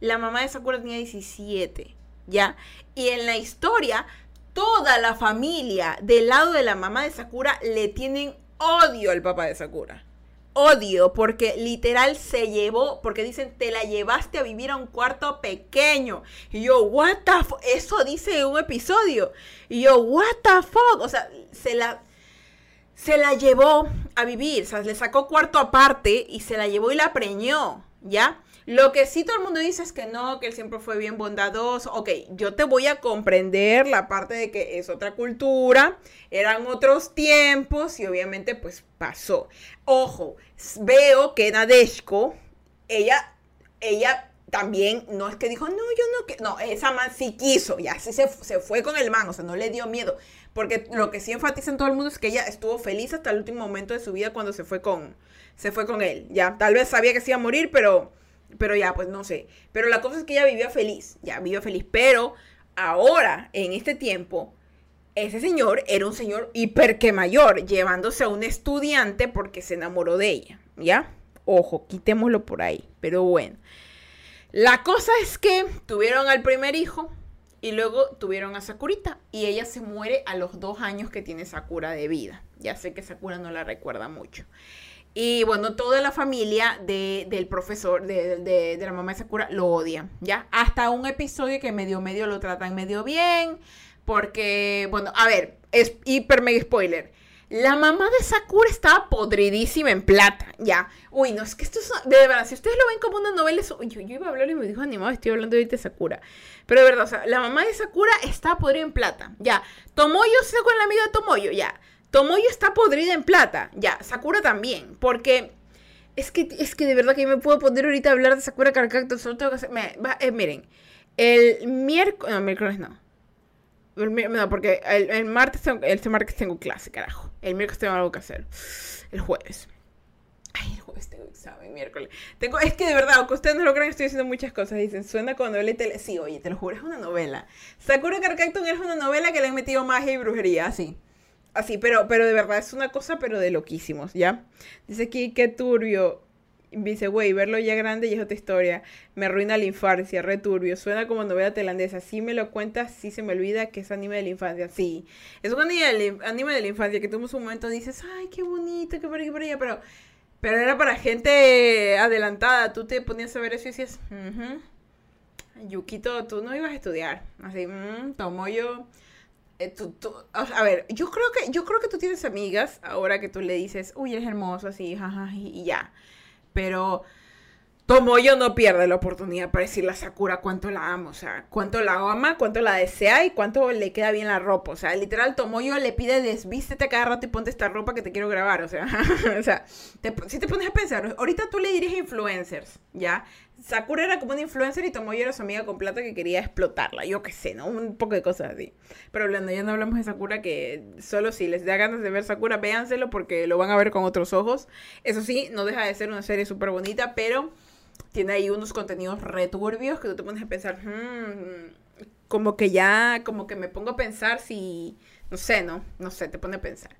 La mamá de Sakura tenía 17, ¿ya? Y en la historia toda la familia del lado de la mamá de Sakura le tienen odio al papá de Sakura. odio porque literal se llevó, porque dicen, te la llevaste a vivir a un cuarto pequeño. Y yo, what the fuck, eso dice un episodio. Y yo, what the fuck, o sea, se la, se la llevó a vivir, o sea, le sacó cuarto aparte y se la llevó y la preñó, ¿ya? Lo que sí todo el mundo dice es que no, que él siempre fue bien bondadoso. Ok, yo te voy a comprender la parte de que es otra cultura, eran otros tiempos y obviamente pues pasó. Ojo, veo que Nadeshko, ella, ella también no es que dijo, no, yo no, que no, esa man sí quiso, ya sí se, se fue con el man, o sea, no le dio miedo. Porque lo que sí enfatiza en todo el mundo es que ella estuvo feliz hasta el último momento de su vida cuando se fue con, se fue con él. Ya, tal vez sabía que se iba a morir, pero pero ya, pues no sé. Pero la cosa es que ella vivió feliz, ya vivió feliz. Pero ahora, en este tiempo, ese señor era un señor hiper que mayor, llevándose a un estudiante porque se enamoró de ella, ¿ya? Ojo, quitémoslo por ahí. Pero bueno. La cosa es que tuvieron al primer hijo y luego tuvieron a Sakurita. Y ella se muere a los dos años que tiene Sakura de vida. Ya sé que Sakura no la recuerda mucho. Y bueno, toda la familia del profesor, de, la mamá de Sakura, lo odia, ¿ya? Hasta un episodio que medio medio lo tratan medio bien, porque, bueno, a ver, es hiper mega spoiler. La mamá de Sakura estaba podridísima en plata, ya. Uy, no, es que esto es, de verdad, si ustedes lo ven como una novela, eso, yo, iba a hablar y me dijo animado, estoy hablando ahorita de Sakura. Pero de verdad, o sea, la mamá de Sakura estaba podrida en plata, ya. Tomoyo se con la amiga de Tomoyo, ya. Tomoyo está podrida en plata. Ya, Sakura también. Porque es que, es que de verdad que yo me puedo poner ahorita a hablar de Sakura Carcacto. Solo tengo que hacer. Eh, miren, el miércoles. No, miércoles no. no, porque el, martes tengo, el martes tengo clase, carajo. El miércoles tengo algo que hacer. El jueves. Ay, el jueves tengo examen, miércoles. Tengo, es que de verdad, aunque ustedes no lo crean, estoy haciendo muchas cosas. Dicen, suena cuando novela tele. Sí, oye, te lo juro, es una novela. Sakura Carcacton es una novela que le han metido magia y brujería, así. Así, pero, pero de verdad es una cosa, pero de loquísimos, ¿ya? Dice aquí, qué turbio. Dice, güey, verlo ya grande y es otra historia. Me arruina la infancia, re turbio. Suena como novela tailandesa. Si me lo cuentas, sí se me olvida que es anime de la infancia. Sí, es un anime de la infancia que en un momento dices, ay, qué bonito, qué por aquí, por allá, pero, pero era para gente adelantada. Tú te ponías a ver eso y decías, Yukito, tú no ibas a estudiar. Así, mmm, tomo yo eh, a ver, yo creo que yo creo que tú tienes amigas ahora que tú le dices, uy, eres hermoso, así, jaja, y, ya. Pero Tomoyo no pierde la oportunidad para decirle a Sakura cuánto la ama, o sea, cuánto la ama, cuánto la desea y cuánto le queda bien la ropa. O sea, literal, Tomoyo le pide desvístete cada rato y ponte esta ropa que te quiero grabar. O sea, [LAUGHS] o sea si te pones a pensar, ahorita tú le dirías influencers, ¿ya? Sakura era como una influencer y Tomoyo era su amiga con plata que quería explotarla. Yo qué sé, ¿no? Un poco de cosas así. Pero hablando, ya no hablamos de Sakura, que solo si les da ganas de ver Sakura, véanselo porque lo van a ver con otros ojos. Eso sí, no deja de ser una serie súper bonita, pero tiene ahí unos contenidos returbios que tú te pones a pensar, hmm, como que ya, como que me pongo a pensar si, no sé, ¿no? No sé, te pone a pensar.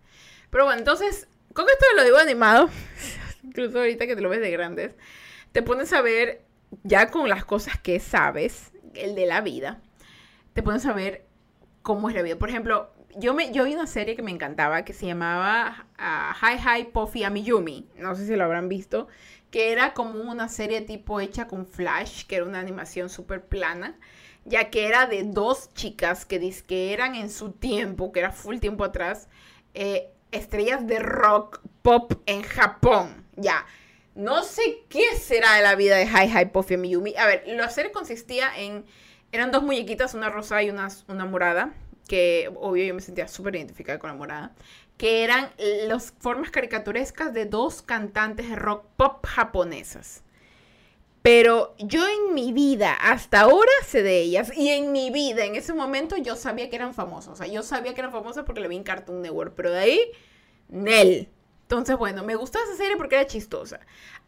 Pero bueno, entonces, con esto lo digo animado, [LAUGHS] incluso ahorita que te lo ves de grandes, te pones a ver ya con las cosas que sabes, el de la vida, te pones a ver cómo es la vida. Por ejemplo, yo, me, yo vi una serie que me encantaba que se llamaba uh, Hi Hi Puffy Amiyumi. No sé si lo habrán visto que era como una serie tipo hecha con Flash, que era una animación súper plana, ya que era de dos chicas que, que eran en su tiempo, que era full tiempo atrás, eh, estrellas de rock pop en Japón. Ya. No sé qué será de la vida de Hi Hi Puffy Miyumi. A ver, la serie consistía en. Eran dos muñequitas, una rosa y una, una morada. Que obvio yo me sentía súper identificada con la morada que eran las formas caricaturescas de dos cantantes de rock pop japonesas. Pero yo en mi vida, hasta ahora sé de ellas. Y en mi vida, en ese momento, yo sabía que eran famosas. O sea, yo sabía que eran famosas porque le vi en Cartoon Network. Pero de ahí, Nel. Entonces, bueno, me gustó esa serie porque era chistosa.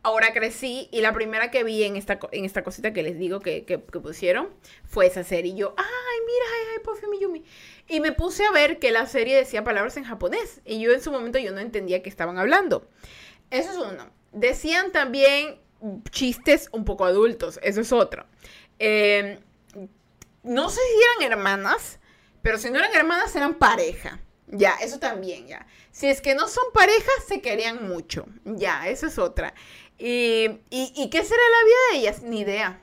Ahora crecí y la primera que vi en esta, en esta cosita que les digo que, que, pusieron fue esa serie. Y yo, ay, mira, ay, ay, Puffy Miyumi. Y me puse a ver que la serie decía palabras en japonés. Y yo en su momento yo no entendía qué estaban hablando. Eso es uno. Decían también chistes un poco adultos. Eso es otro. Em, no sé si eran hermanas, pero si no eran hermanas eran pareja. Ya, eso también, ya. Si es que no son parejas, se querían mucho. Ya, esa es otra. Y, y, qué será la vida de ellas? Ni idea.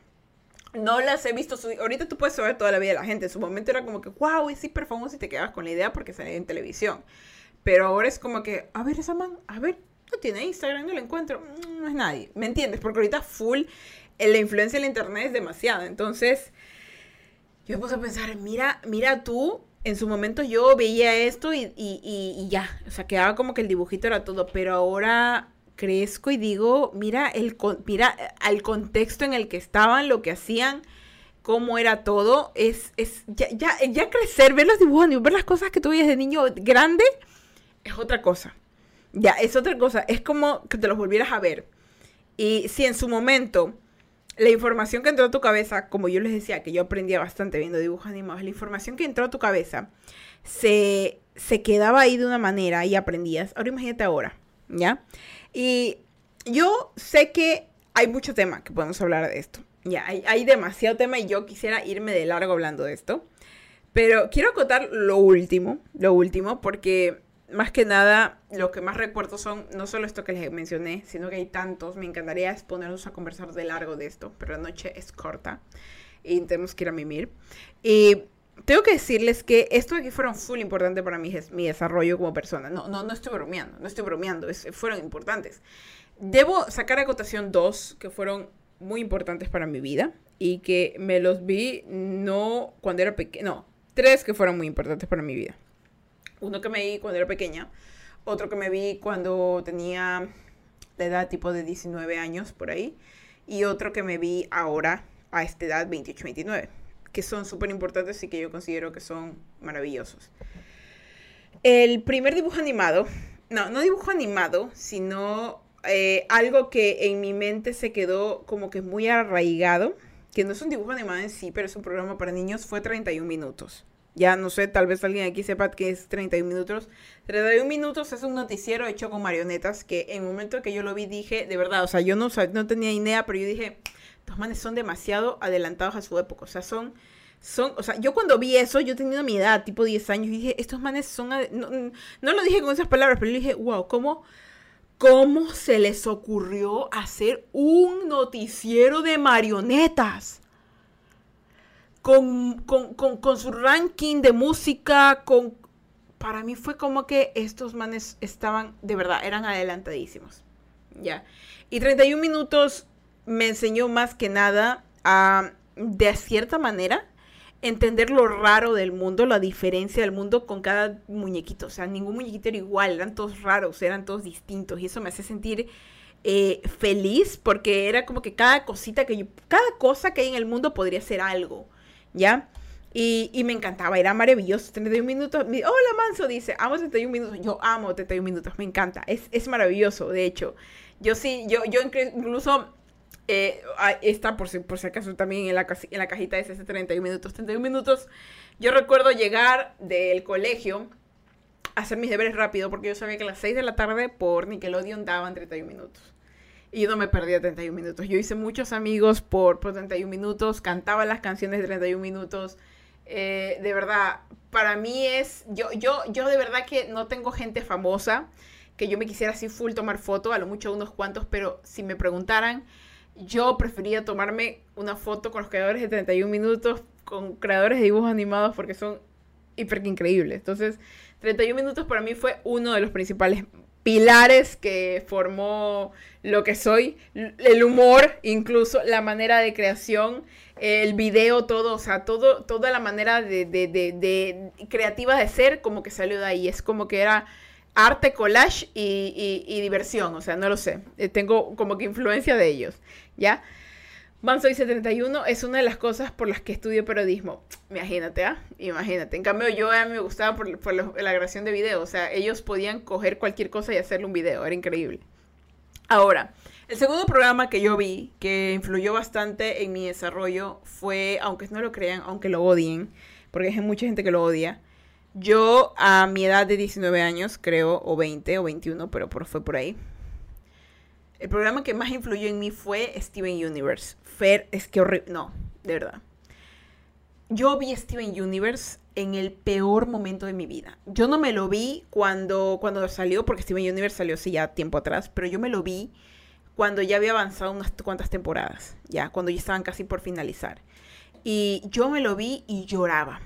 No las he visto. Ahorita tú puedes saber toda la vida de la gente. En su momento era como que, wow, es hiper famoso y te quedabas con la idea porque salía en televisión. Pero ahora es como que, a ver esa man, a ver, no tiene Instagram, no la encuentro, mm, no es nadie. ¿Me entiendes? Porque ahorita full, la influencia del internet es demasiada. Entonces, yo me puse a pensar, mira, mira tú, en su momento yo veía esto y, y, ya, o sea, quedaba como que el dibujito era todo, pero ahora crezco y digo, mira, el, mira al contexto en el que estaban, lo que hacían, cómo era todo, es, es ya, ya, ya crecer, ver los dibujos, ver las cosas que tú veías de niño grande, es otra cosa. Ya, es otra cosa, es como que te los volvieras a ver. Y si en su momento la información que entró a tu cabeza, como yo les decía, que yo aprendía bastante viendo dibujos animados, la información que entró a tu cabeza se, se quedaba ahí de una manera y aprendías. Ahora imagínate ahora, ¿ya? Y yo sé que hay mucho tema que podemos hablar de esto. Ya, hay, hay demasiado tema y yo quisiera irme de largo hablando de esto. Pero quiero acotar lo último, lo último, porque más que nada, lo que más recuerdo son no solo esto que les mencioné, sino que hay tantos. Me encantaría exponernos a conversar de largo de esto, pero la noche es corta y tenemos que ir a mimir. Y tengo que decirles que esto aquí fueron full importante para mi, mi desarrollo como persona. No, no, no estoy bromeando, no estoy bromeando, fueron importantes. Debo sacar a cotación dos que fueron muy importantes para mi vida y que me los vi no cuando era pequeño, no, tres que fueron muy importantes para mi vida. Uno que me vi cuando era pequeña, otro que me vi cuando tenía la edad tipo de 19 años por ahí, y otro que me vi ahora a esta edad 28-29, que son súper importantes y que yo considero que son maravillosos. El primer dibujo animado, no, no dibujo animado, sino eh, algo que en mi mente se quedó como que muy arraigado, que no es un dibujo animado en sí, pero es un programa para niños, fue 31 minutos. Ya no sé, tal vez alguien aquí sepa que es 31 minutos. 31 minutos es un noticiero hecho con marionetas que en el momento que yo lo vi dije, de verdad, o sea, yo no, no tenía idea, pero yo dije, estos manes son demasiado adelantados a su época. O sea, son, son, o sea, yo cuando vi eso, yo tenía mi edad, tipo 10 años, y dije, estos manes son, no, no lo dije con esas palabras, pero dije, wow, ¿cómo, ¿cómo se les ocurrió hacer un noticiero de marionetas? Con, su ranking de música, con... Para mí fue como que estos manes estaban, de verdad, eran adelantadísimos. Ya. Y 31 minutos me enseñó más que nada a, de cierta manera, entender lo raro del mundo, la diferencia del mundo con cada muñequito. O sea, ningún muñequito era igual, eran todos raros, eran todos distintos. Y eso me hace sentir eh, feliz porque era como que cada cosita que cada cosa que hay en el mundo podría ser algo. ¿Ya? Y, y, me encantaba, era maravilloso. 31 minutos. Hola, Manso dice, amo 31 minutos. Yo amo 31 minutos, me encanta. Es, es maravilloso, de hecho. Yo sí, yo, yo incluso, eh, está por si, por si acaso también en la, en la cajita de ese 31 minutos. 31 minutos, yo recuerdo llegar del colegio, hacer mis deberes rápido, porque yo sabía que a las 6 de la tarde por Nickelodeon daban 31 minutos. Y yo no me perdía 31 minutos. Yo hice muchos amigos por, por 31 minutos, cantaba las canciones de 31 minutos. Eh, de verdad, para mí es, yo, yo, yo de verdad que no tengo gente famosa que yo me quisiera así full tomar foto, a lo mucho unos cuantos, pero si me preguntaran, yo prefería tomarme una foto con los creadores de 31 minutos, con creadores de dibujos animados, porque son hiper increíbles. Entonces, 31 minutos para mí fue uno de los principales pilares que formó lo que soy, el humor, incluso la manera de creación, el video, todo, o sea, todo, toda la manera de, de, de, creativa de ser, como que salió de ahí. Es como que era arte, collage y, diversión, o sea, no lo sé. Eh, tengo como que influencia de ellos, ¿ya? Manso 71 es una de las cosas por las que estudio periodismo. Imagínate, ¿ah? Imagínate. En cambio, yo a me gustaba por, por la grabación de video. O sea, ellos podían coger cualquier cosa y hacerle un video. Era increíble. Ahora, el segundo programa que yo vi que influyó bastante en mi desarrollo fue, aunque no lo crean, aunque lo odien, porque hay mucha gente que lo odia. Yo a mi edad de 19 años, creo, o 20 o 21, pero fue por ahí. El programa que más influyó en mí fue Steven Universe. Fer, es que horrible. No, de verdad. Yo vi Steven Universe en el peor momento de mi vida. Yo no me lo vi cuando, cuando salió, porque Steven Universe salió así ya tiempo atrás, pero yo me lo vi cuando ya había avanzado unas cuantas temporadas, ya, cuando ya estaban casi por finalizar. Y yo me lo vi y lloraba,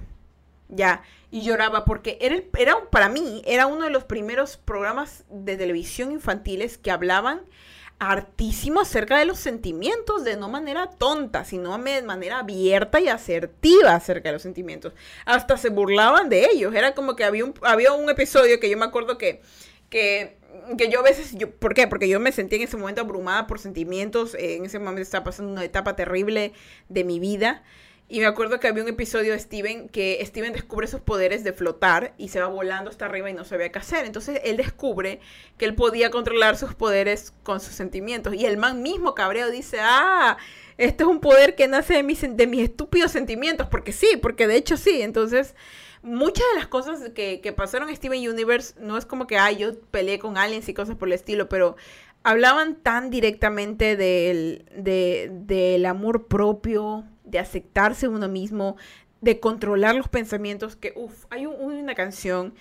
ya, y lloraba porque era, era para mí, era uno de los primeros programas de televisión infantiles que hablaban hartísimo acerca de los sentimientos, de no manera tonta, sino de manera abierta y asertiva acerca de los sentimientos. Hasta se burlaban de ellos. Era como que había un, episodio que yo me acuerdo que, que, que yo a veces, yo, ¿por qué? Porque yo me sentía en ese momento abrumada por sentimientos, en ese momento estaba pasando una etapa terrible de mi vida. Y me acuerdo que había un episodio de Steven que Steven descubre sus poderes de flotar y se va volando hasta arriba y no sabía qué hacer. Entonces él descubre que él podía controlar sus poderes con sus sentimientos. Y el man mismo cabreo dice, ah, este es un poder que nace de mis, de mis estúpidos sentimientos. Porque sí, porque de hecho sí. Entonces muchas de las cosas que, que pasaron en Steven Universe no es como que, ah, yo peleé con aliens y cosas por el estilo, pero hablaban tan directamente del, de, del amor propio, de aceptarse uno mismo, de controlar los pensamientos, que, uff, hay una canción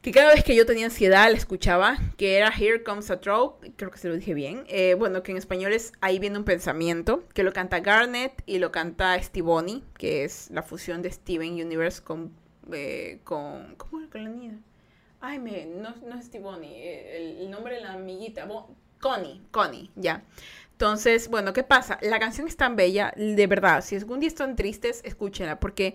que cada vez que yo tenía ansiedad la escuchaba, que era Here Comes a Throw, creo que se lo dije bien, eh, bueno, que en español es Ahí viene un pensamiento, que lo canta Garnet y lo canta Stivoni, que es la fusión de Steven Universe con, eh, con ¿cómo era con la niña? Ay, me, no, no es Stivoni, eh, el, nombre de la amiguita, Connie, Connie, ya. Entonces, bueno, ¿qué pasa? La canción es tan bella, de verdad, si algún día están tristes, escúchenla, porque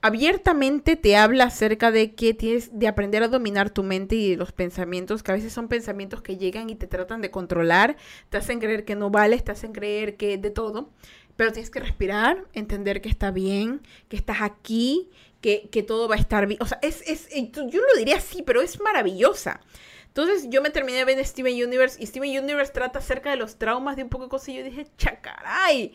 abiertamente te habla acerca de que tienes de aprender a dominar tu mente y los pensamientos, que a veces son pensamientos que llegan y te tratan de controlar, te hacen creer que no vales, te hacen creer que de todo, pero tienes que respirar, entender que está bien, que estás aquí, que, que todo va a estar bien. O sea, es, es, yo lo diría así, pero es maravillosa. Entonces yo me terminé de ver Steven Universe y Steven Universe trata acerca de los traumas de un poco de cosas y yo dije, chacaray,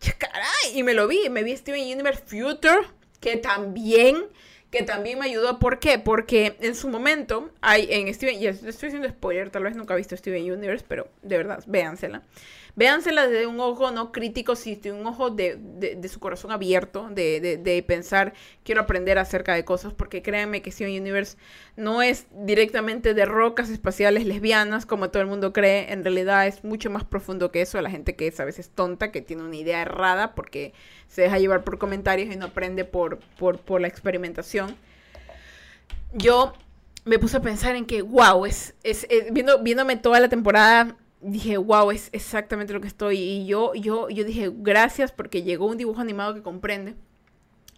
chacaray. Y me lo vi, me vi Steven Universe Future, que también, que también me ayudó. ¿Por qué? Porque en su momento hay en Steven, y estoy haciendo spoiler, tal vez nunca he visto Steven Universe, pero de verdad, véansela. Véansela desde un ojo no crítico, sino de un ojo de, de, su corazón abierto, de, de, pensar, quiero aprender acerca de cosas, porque créanme que Steven Universe no es directamente de rocas espaciales lesbianas, como todo el mundo cree, en realidad es mucho más profundo que eso, la gente que es a veces tonta, que tiene una idea errada, porque se deja llevar por comentarios y no aprende por, por, por la experimentación. Yo me puse a pensar en que, wow, es, es, es viendo, viéndome toda la temporada dije, wow, es exactamente lo que estoy. Y yo, yo, yo dije, gracias porque llegó un dibujo animado que comprende.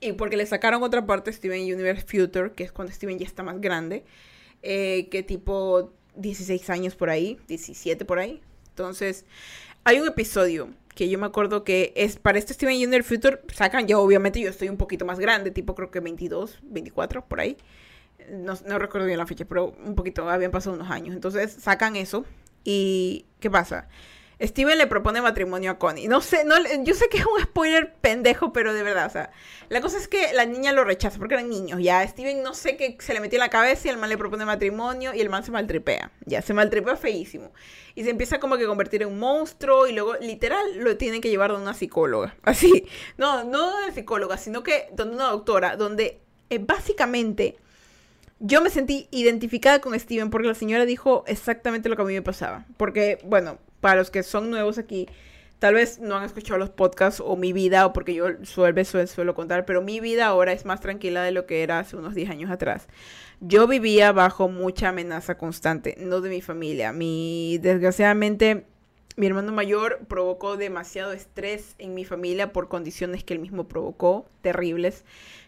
Y porque le sacaron otra parte, Steven Universe Future, que es cuando Steven ya está más grande. Eh, que tipo 16 años por ahí, 17 por ahí. Entonces, hay un episodio que yo me acuerdo que es para este Steven Universe Future, sacan, ya obviamente yo estoy un poquito más grande, tipo creo que 22, 24 por ahí. No, no recuerdo bien la fecha, pero un poquito, habían pasado unos años. Entonces sacan eso y ¿qué pasa? Steven le propone matrimonio a Connie. No sé, no, yo sé que es un spoiler pendejo, pero de verdad, o sea, la cosa es que la niña lo rechaza porque eran niños, ya. Steven no sé qué se le metió en la cabeza y el man le propone matrimonio y el man se maltripea, ya, se maltripea feísimo. Y se empieza como que a convertir en un monstruo y luego, literal, lo tienen que llevar a una psicóloga, [LAUGHS] así. No, no de psicóloga, sino que donde una doctora, donde eh, básicamente yo me sentí identificada con Steven porque la señora dijo exactamente lo que a mí me pasaba. Porque, bueno, para los que son nuevos aquí, tal vez no han escuchado los podcasts o mi vida, o porque yo suelo, suelo, suelo contar, pero mi vida ahora es más tranquila de lo que era hace unos 10 años atrás. Yo vivía bajo mucha amenaza constante, no de mi familia. Mi, desgraciadamente, mi hermano mayor provocó demasiado estrés en mi familia por condiciones que él mismo provocó, terribles.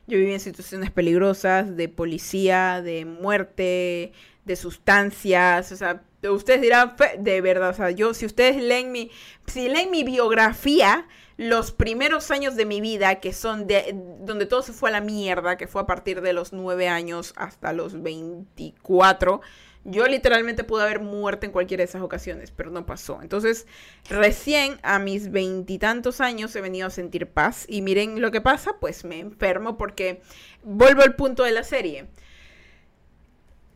Yo viví en situaciones peligrosas, de policía, de muerte, de sustancias, o sea, ustedes dirán, de verdad, o sea, yo, si ustedes leen mi, si leen mi biografía, los primeros años de mi vida, que son de, donde todo se fue a la mierda, que fue a partir de los nueve años hasta los 24, yo literalmente pude haber muerto en cualquiera de esas ocasiones, pero no pasó. Entonces, recién a mis veintitantos años he venido a sentir paz. Y miren lo que pasa, pues me enfermo porque vuelvo al punto de la serie.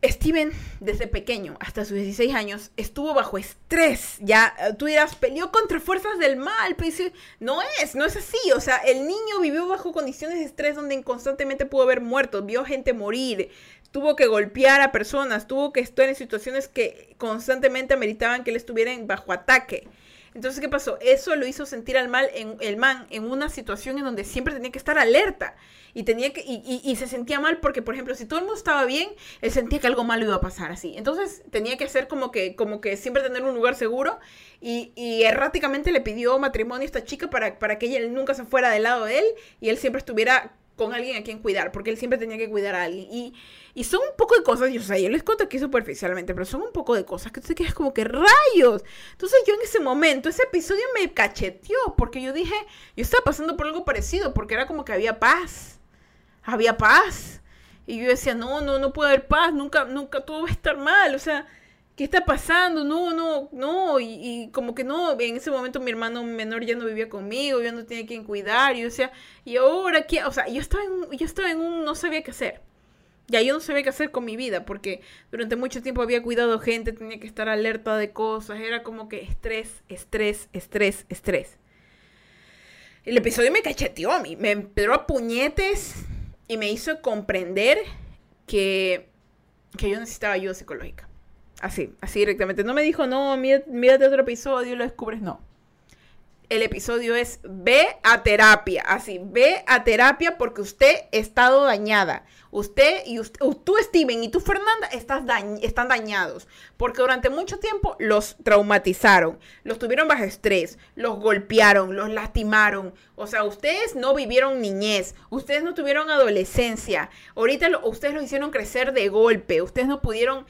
Steven, desde pequeño hasta sus 16 años, estuvo bajo estrés. Ya, eh, tú dirás, peleó contra fuerzas del mal. Pero no es, no es así. O sea, el niño vivió bajo condiciones de estrés donde constantemente pudo haber muertos, vio gente morir, tuvo que golpear a personas, tuvo que estar en situaciones que constantemente ameritaban que él estuviera bajo ataque. Entonces, ¿qué pasó? Eso lo hizo sentir al mal en, el man en una situación en donde siempre tenía que estar alerta. Y, tenía que, y, se sentía mal porque, por ejemplo, si todo el mundo estaba bien, él sentía que algo malo iba a pasar así. Entonces tenía que hacer como que, como que siempre tener un lugar seguro. Y, erráticamente le pidió matrimonio a esta chica para, para que ella nunca se fuera del lado de él y él siempre estuviera con alguien a quien cuidar, porque él siempre tenía que cuidar a alguien. Y, y son un poco de cosas, yo, o sea, yo les cuento aquí superficialmente, pero son un poco de cosas que tú te quedas como que rayos. Entonces yo en ese momento, ese episodio me cacheteó, porque yo dije, yo estaba pasando por algo parecido, porque era como que había paz, había paz. Y yo decía, no, no, no puede haber paz, nunca, nunca, todo va a estar mal, o sea, ¿qué está pasando? No, no, no, y, como que no, en ese momento mi hermano menor ya no vivía conmigo, yo no tenía quien cuidar, y yo decía, ¿y ahora qué? O sea, yo estaba en, yo estaba en un, no sabía qué hacer. Ya yo no sabía qué hacer con mi vida, porque durante mucho tiempo había cuidado gente, tenía que estar alerta de cosas, era como que estrés, estrés, estrés, estrés. El episodio me cacheteó a mí, me empezó a puñetes y me hizo comprender que, que yo necesitaba ayuda psicológica. Así, así directamente. No me dijo, no, mírate otro episodio y lo descubres, no el episodio es ve a terapia. Así, ve a terapia porque usted ha estado dañada. Usted y usted, tú, Steven, y tú, Fernanda, estás están dañados. Porque durante mucho tiempo los traumatizaron, los tuvieron bajo estrés, los golpearon, los lastimaron. O sea, ustedes no vivieron niñez, ustedes no tuvieron adolescencia. Ahorita ustedes lo hicieron crecer de golpe, ustedes no pudieron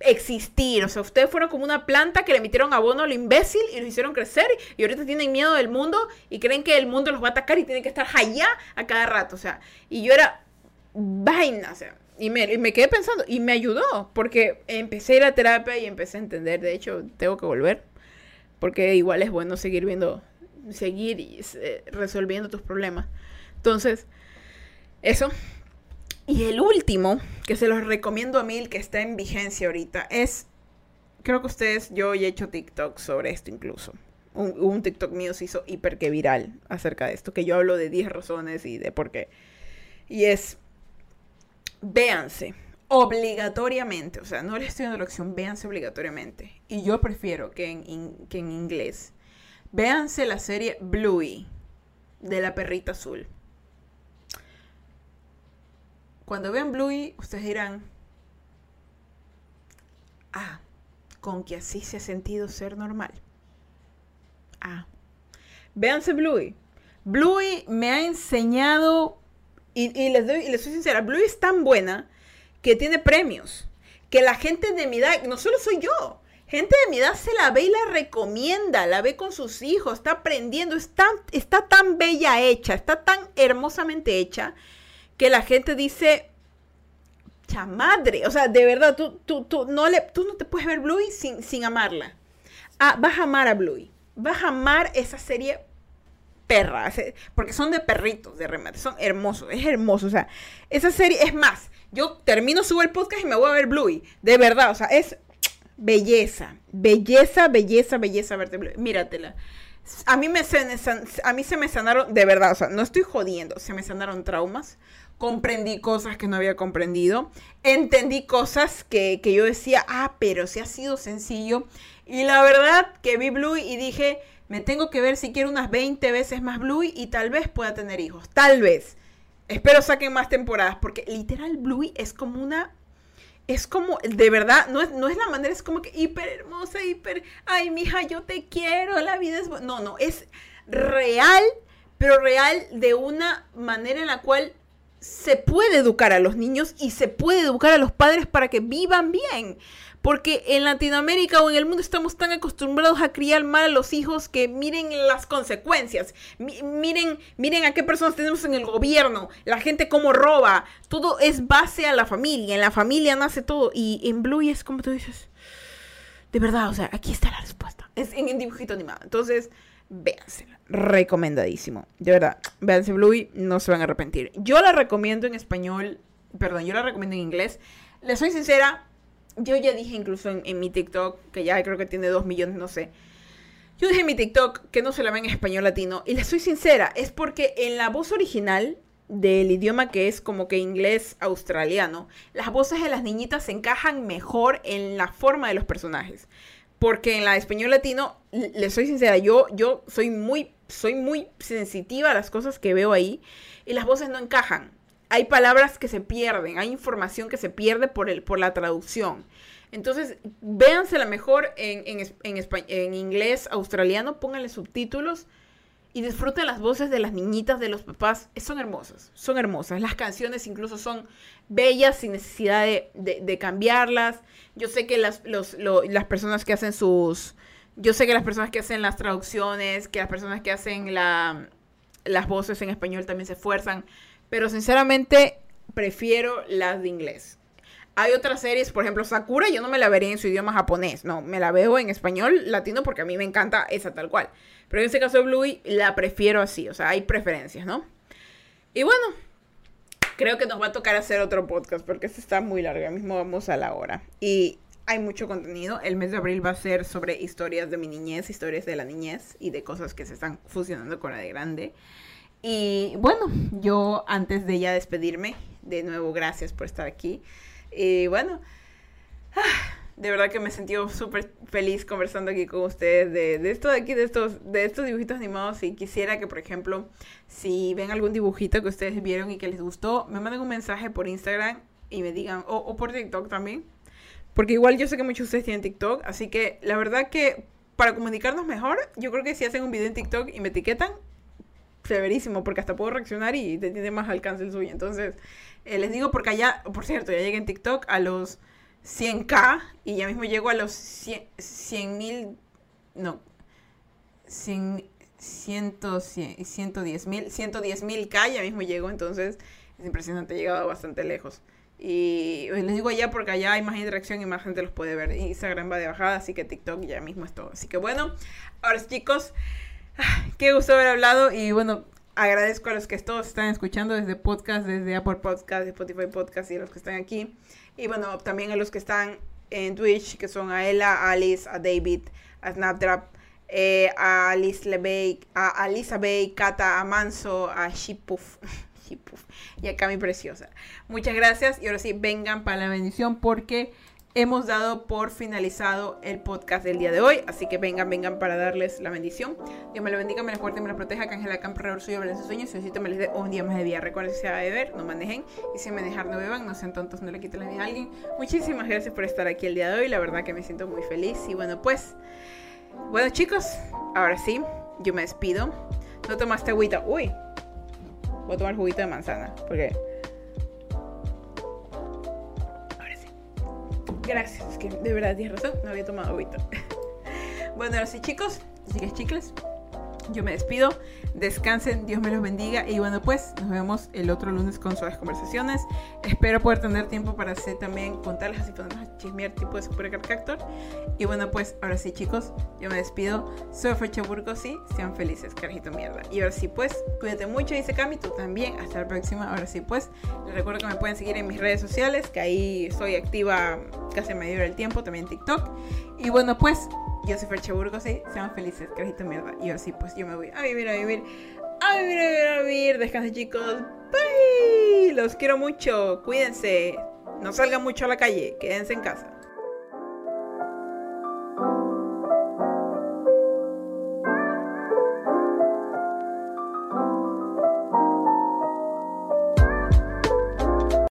existir. O sea, ustedes fueron como una planta que le emitieron abono a lo imbécil y lo hicieron crecer y ahorita tienen miedo del mundo y creen que el mundo los va a atacar y tienen que estar allá a cada rato. O sea, y yo era vaina, o sea, y me, quedé pensando y me ayudó porque empecé a ir a terapia y empecé a entender. De hecho, tengo que volver porque igual es bueno seguir viendo, seguir eh, resolviendo tus problemas. Entonces, eso, y el último, que se los recomiendo a mil, que está en vigencia ahorita, es, creo que ustedes, yo he hecho TikTok sobre esto incluso. Un, TikTok mío se hizo hiper que viral acerca de esto, que yo hablo de 10 razones y de por qué. Y es, véanse, obligatoriamente, o sea, no les estoy dando la opción, véanse obligatoriamente. Y yo prefiero que en, que en inglés. Véanse la serie Bluey, de la perrita azul. Cuando vean Bluey, ustedes dirán, ah, con que así se ha sentido ser normal. Ah, véanse Bluey. Bluey me ha enseñado, y, les, doy, y les soy sincera, Bluey es tan buena que tiene premios, que la gente de mi edad, no solo soy yo, gente de mi edad se la ve y la recomienda, la ve con sus hijos, está aprendiendo, está, está tan bella hecha, está tan hermosamente hecha, que la gente dice, chamadre, o sea, de verdad, tú, tú, tú, no, le, tú no te puedes ver Bluey sin, sin amarla. Ah, vas a amar a Bluey, vas a amar esa serie perra, porque son de perritos, de remate, son hermosos, es hermoso, o sea, esa serie, es más, yo termino, subo el podcast y me voy a ver Bluey, de verdad, o sea, es belleza, belleza, belleza, belleza verte Bluey, míratela. A mí, me, a mí se me sanaron, de verdad, o sea, no estoy jodiendo, se me sanaron traumas, comprendí cosas que no había comprendido, entendí cosas que, yo decía, ah, pero si ha sido sencillo. Y la verdad que vi Bluey y dije, me tengo que ver si quiero unas 20 veces más Bluey y tal vez pueda tener hijos, tal vez. Espero saquen más temporadas porque literal Bluey es como una es como, de verdad, no es, no es la manera, es como que hiper hermosa, hiper, ay, mija, yo te quiero, la vida es... No, no, es real, pero real de una manera en la cual se puede educar a los niños y se puede educar a los padres para que vivan bien. Porque en Latinoamérica o en el mundo estamos tan acostumbrados a criar mal a los hijos que miren las consecuencias. miren, miren a qué personas tenemos en el gobierno, la gente cómo roba. Todo es base a la familia. En la familia nace todo. Y en Bluey es como tú dices. De verdad, o sea, aquí está la respuesta. Es en, en dibujito animado. Entonces, véansela recomendadísimo. De verdad, véanse Bluey, no se van a arrepentir. Yo la recomiendo en español, perdón, yo la recomiendo en inglés. Les soy sincera, yo ya dije incluso en, mi TikTok, que ya creo que tiene dos millones, no sé. Yo dije en mi TikTok que no se la ve en español latino. Y le soy sincera, es porque en la voz original del idioma que es como que inglés australiano, las voces de las niñitas se encajan mejor en la forma de los personajes. Porque en la español latino, le soy sincera, yo, yo soy muy, soy muy sensitiva a las cosas que veo ahí y las voces no encajan hay palabras que se pierden, hay información que se pierde por, el, por la traducción. Entonces, véansela mejor en, en, en inglés australiano, pónganle subtítulos y disfruten las voces de las niñitas, de los papás. Son hermosas, son hermosas. Las canciones incluso son bellas sin necesidad de, cambiarlas. Yo sé que las, las personas que hacen sus... Yo sé que las personas que hacen las traducciones, que las personas que hacen la, las voces en español también se esfuerzan pero sinceramente prefiero las de inglés. Hay otras series, por ejemplo, Sakura, yo no me la vería en su idioma japonés, no, me la veo en español latino porque a mí me encanta esa tal cual. Pero en este caso de Bluey la prefiero así, o sea, hay preferencias, ¿no? Y bueno, creo que nos va a tocar hacer otro podcast porque este está muy largo, mismo vamos a la hora. Y hay mucho contenido. El mes de abril va a ser sobre historias de mi niñez, historias de la niñez y de cosas que se están fusionando con la de grande. Y bueno, yo antes de ya despedirme, de nuevo gracias por estar aquí. Y bueno, ah, de verdad que me sentí súper feliz conversando aquí con ustedes de, de, esto de aquí, de estos, de estos dibujitos animados. Y quisiera que, por ejemplo, si ven algún dibujito que ustedes vieron y que les gustó, me manden un mensaje por Instagram y me digan, o, o por TikTok también. Porque igual yo sé que muchos de ustedes tienen TikTok, así que la verdad que para comunicarnos mejor, yo creo que si hacen un video en TikTok y me etiquetan, severísimo, porque hasta puedo reaccionar y tiene más alcance el suyo. Entonces, eh, les digo porque allá, por cierto, ya llegué en TikTok a los 100k y ya mismo llego a los 100 mil, no, 100, 110 mil, 110 mil K, ya mismo llego, entonces es impresionante, he llegado bastante lejos. Y les digo allá porque allá hay más interacción y más gente los puede ver. Instagram va de bajada, así que TikTok ya mismo es todo. Así que bueno, ahora chicos, [SIGHS] Qué gusto haber hablado y bueno, agradezco a los que todos están escuchando desde podcast, desde Apple Podcast, Spotify Podcast y a los que están aquí. Y bueno, también a los que están en Twitch, que son a Ella, a Alice, a David, a Snapdrap, eh, a Alice Lebey, a Alisa Bay, Kata, a Manso, a [LAUGHS] Shipuf. y a Cami Preciosa. Muchas gracias y ahora sí, vengan para la bendición porque hemos dado por finalizado el podcast del día de hoy. Así que vengan, vengan para darles la bendición. Dios me lo bendiga, me lo fuerte y me lo proteja. Que Ángela Campo alrededor suyo sus sueños. Si me les dé un día más de vida. Recuerden va a beber, no manejen. Y si me dejan, no beban. No sean tontos, no le quiten la vida a alguien. Muchísimas gracias por estar aquí el día de hoy. La verdad que me siento muy feliz. Y bueno, pues. Bueno, chicos, ahora sí, yo me despido. No tomaste agüita. Uy, voy a tomar juguito de manzana. Porque Gracias, es que de verdad tienes razón, no había tomado agüita. [LAUGHS] bueno, ahora sí, chicos, así que chicles. Yo me despido, descansen, Dios me los bendiga y bueno pues nos vemos el otro lunes con suaves conversaciones. Espero poder tener tiempo para hacer también contarles así podemos chismear tipo de Super Captor. Y bueno pues ahora sí chicos, yo me despido. Soy Fecha Burgos y sean felices, carajito mierda. Y ahora sí pues, cuídate mucho, dice Cami, tú también. Hasta la próxima. Ahora sí pues, les recuerdo que me pueden seguir en mis redes sociales, que ahí soy activa casi a medio del tiempo, también TikTok. Y bueno pues, yo soy Fercha Burgos y sean felices, carajito mierda. Y así pues yo me voy a vivir, a vivir, a vivir, a vivir, a vivir. Descansen chicos. Bye. Los quiero mucho. Cuídense. No salgan mucho a la calle. Quédense en casa.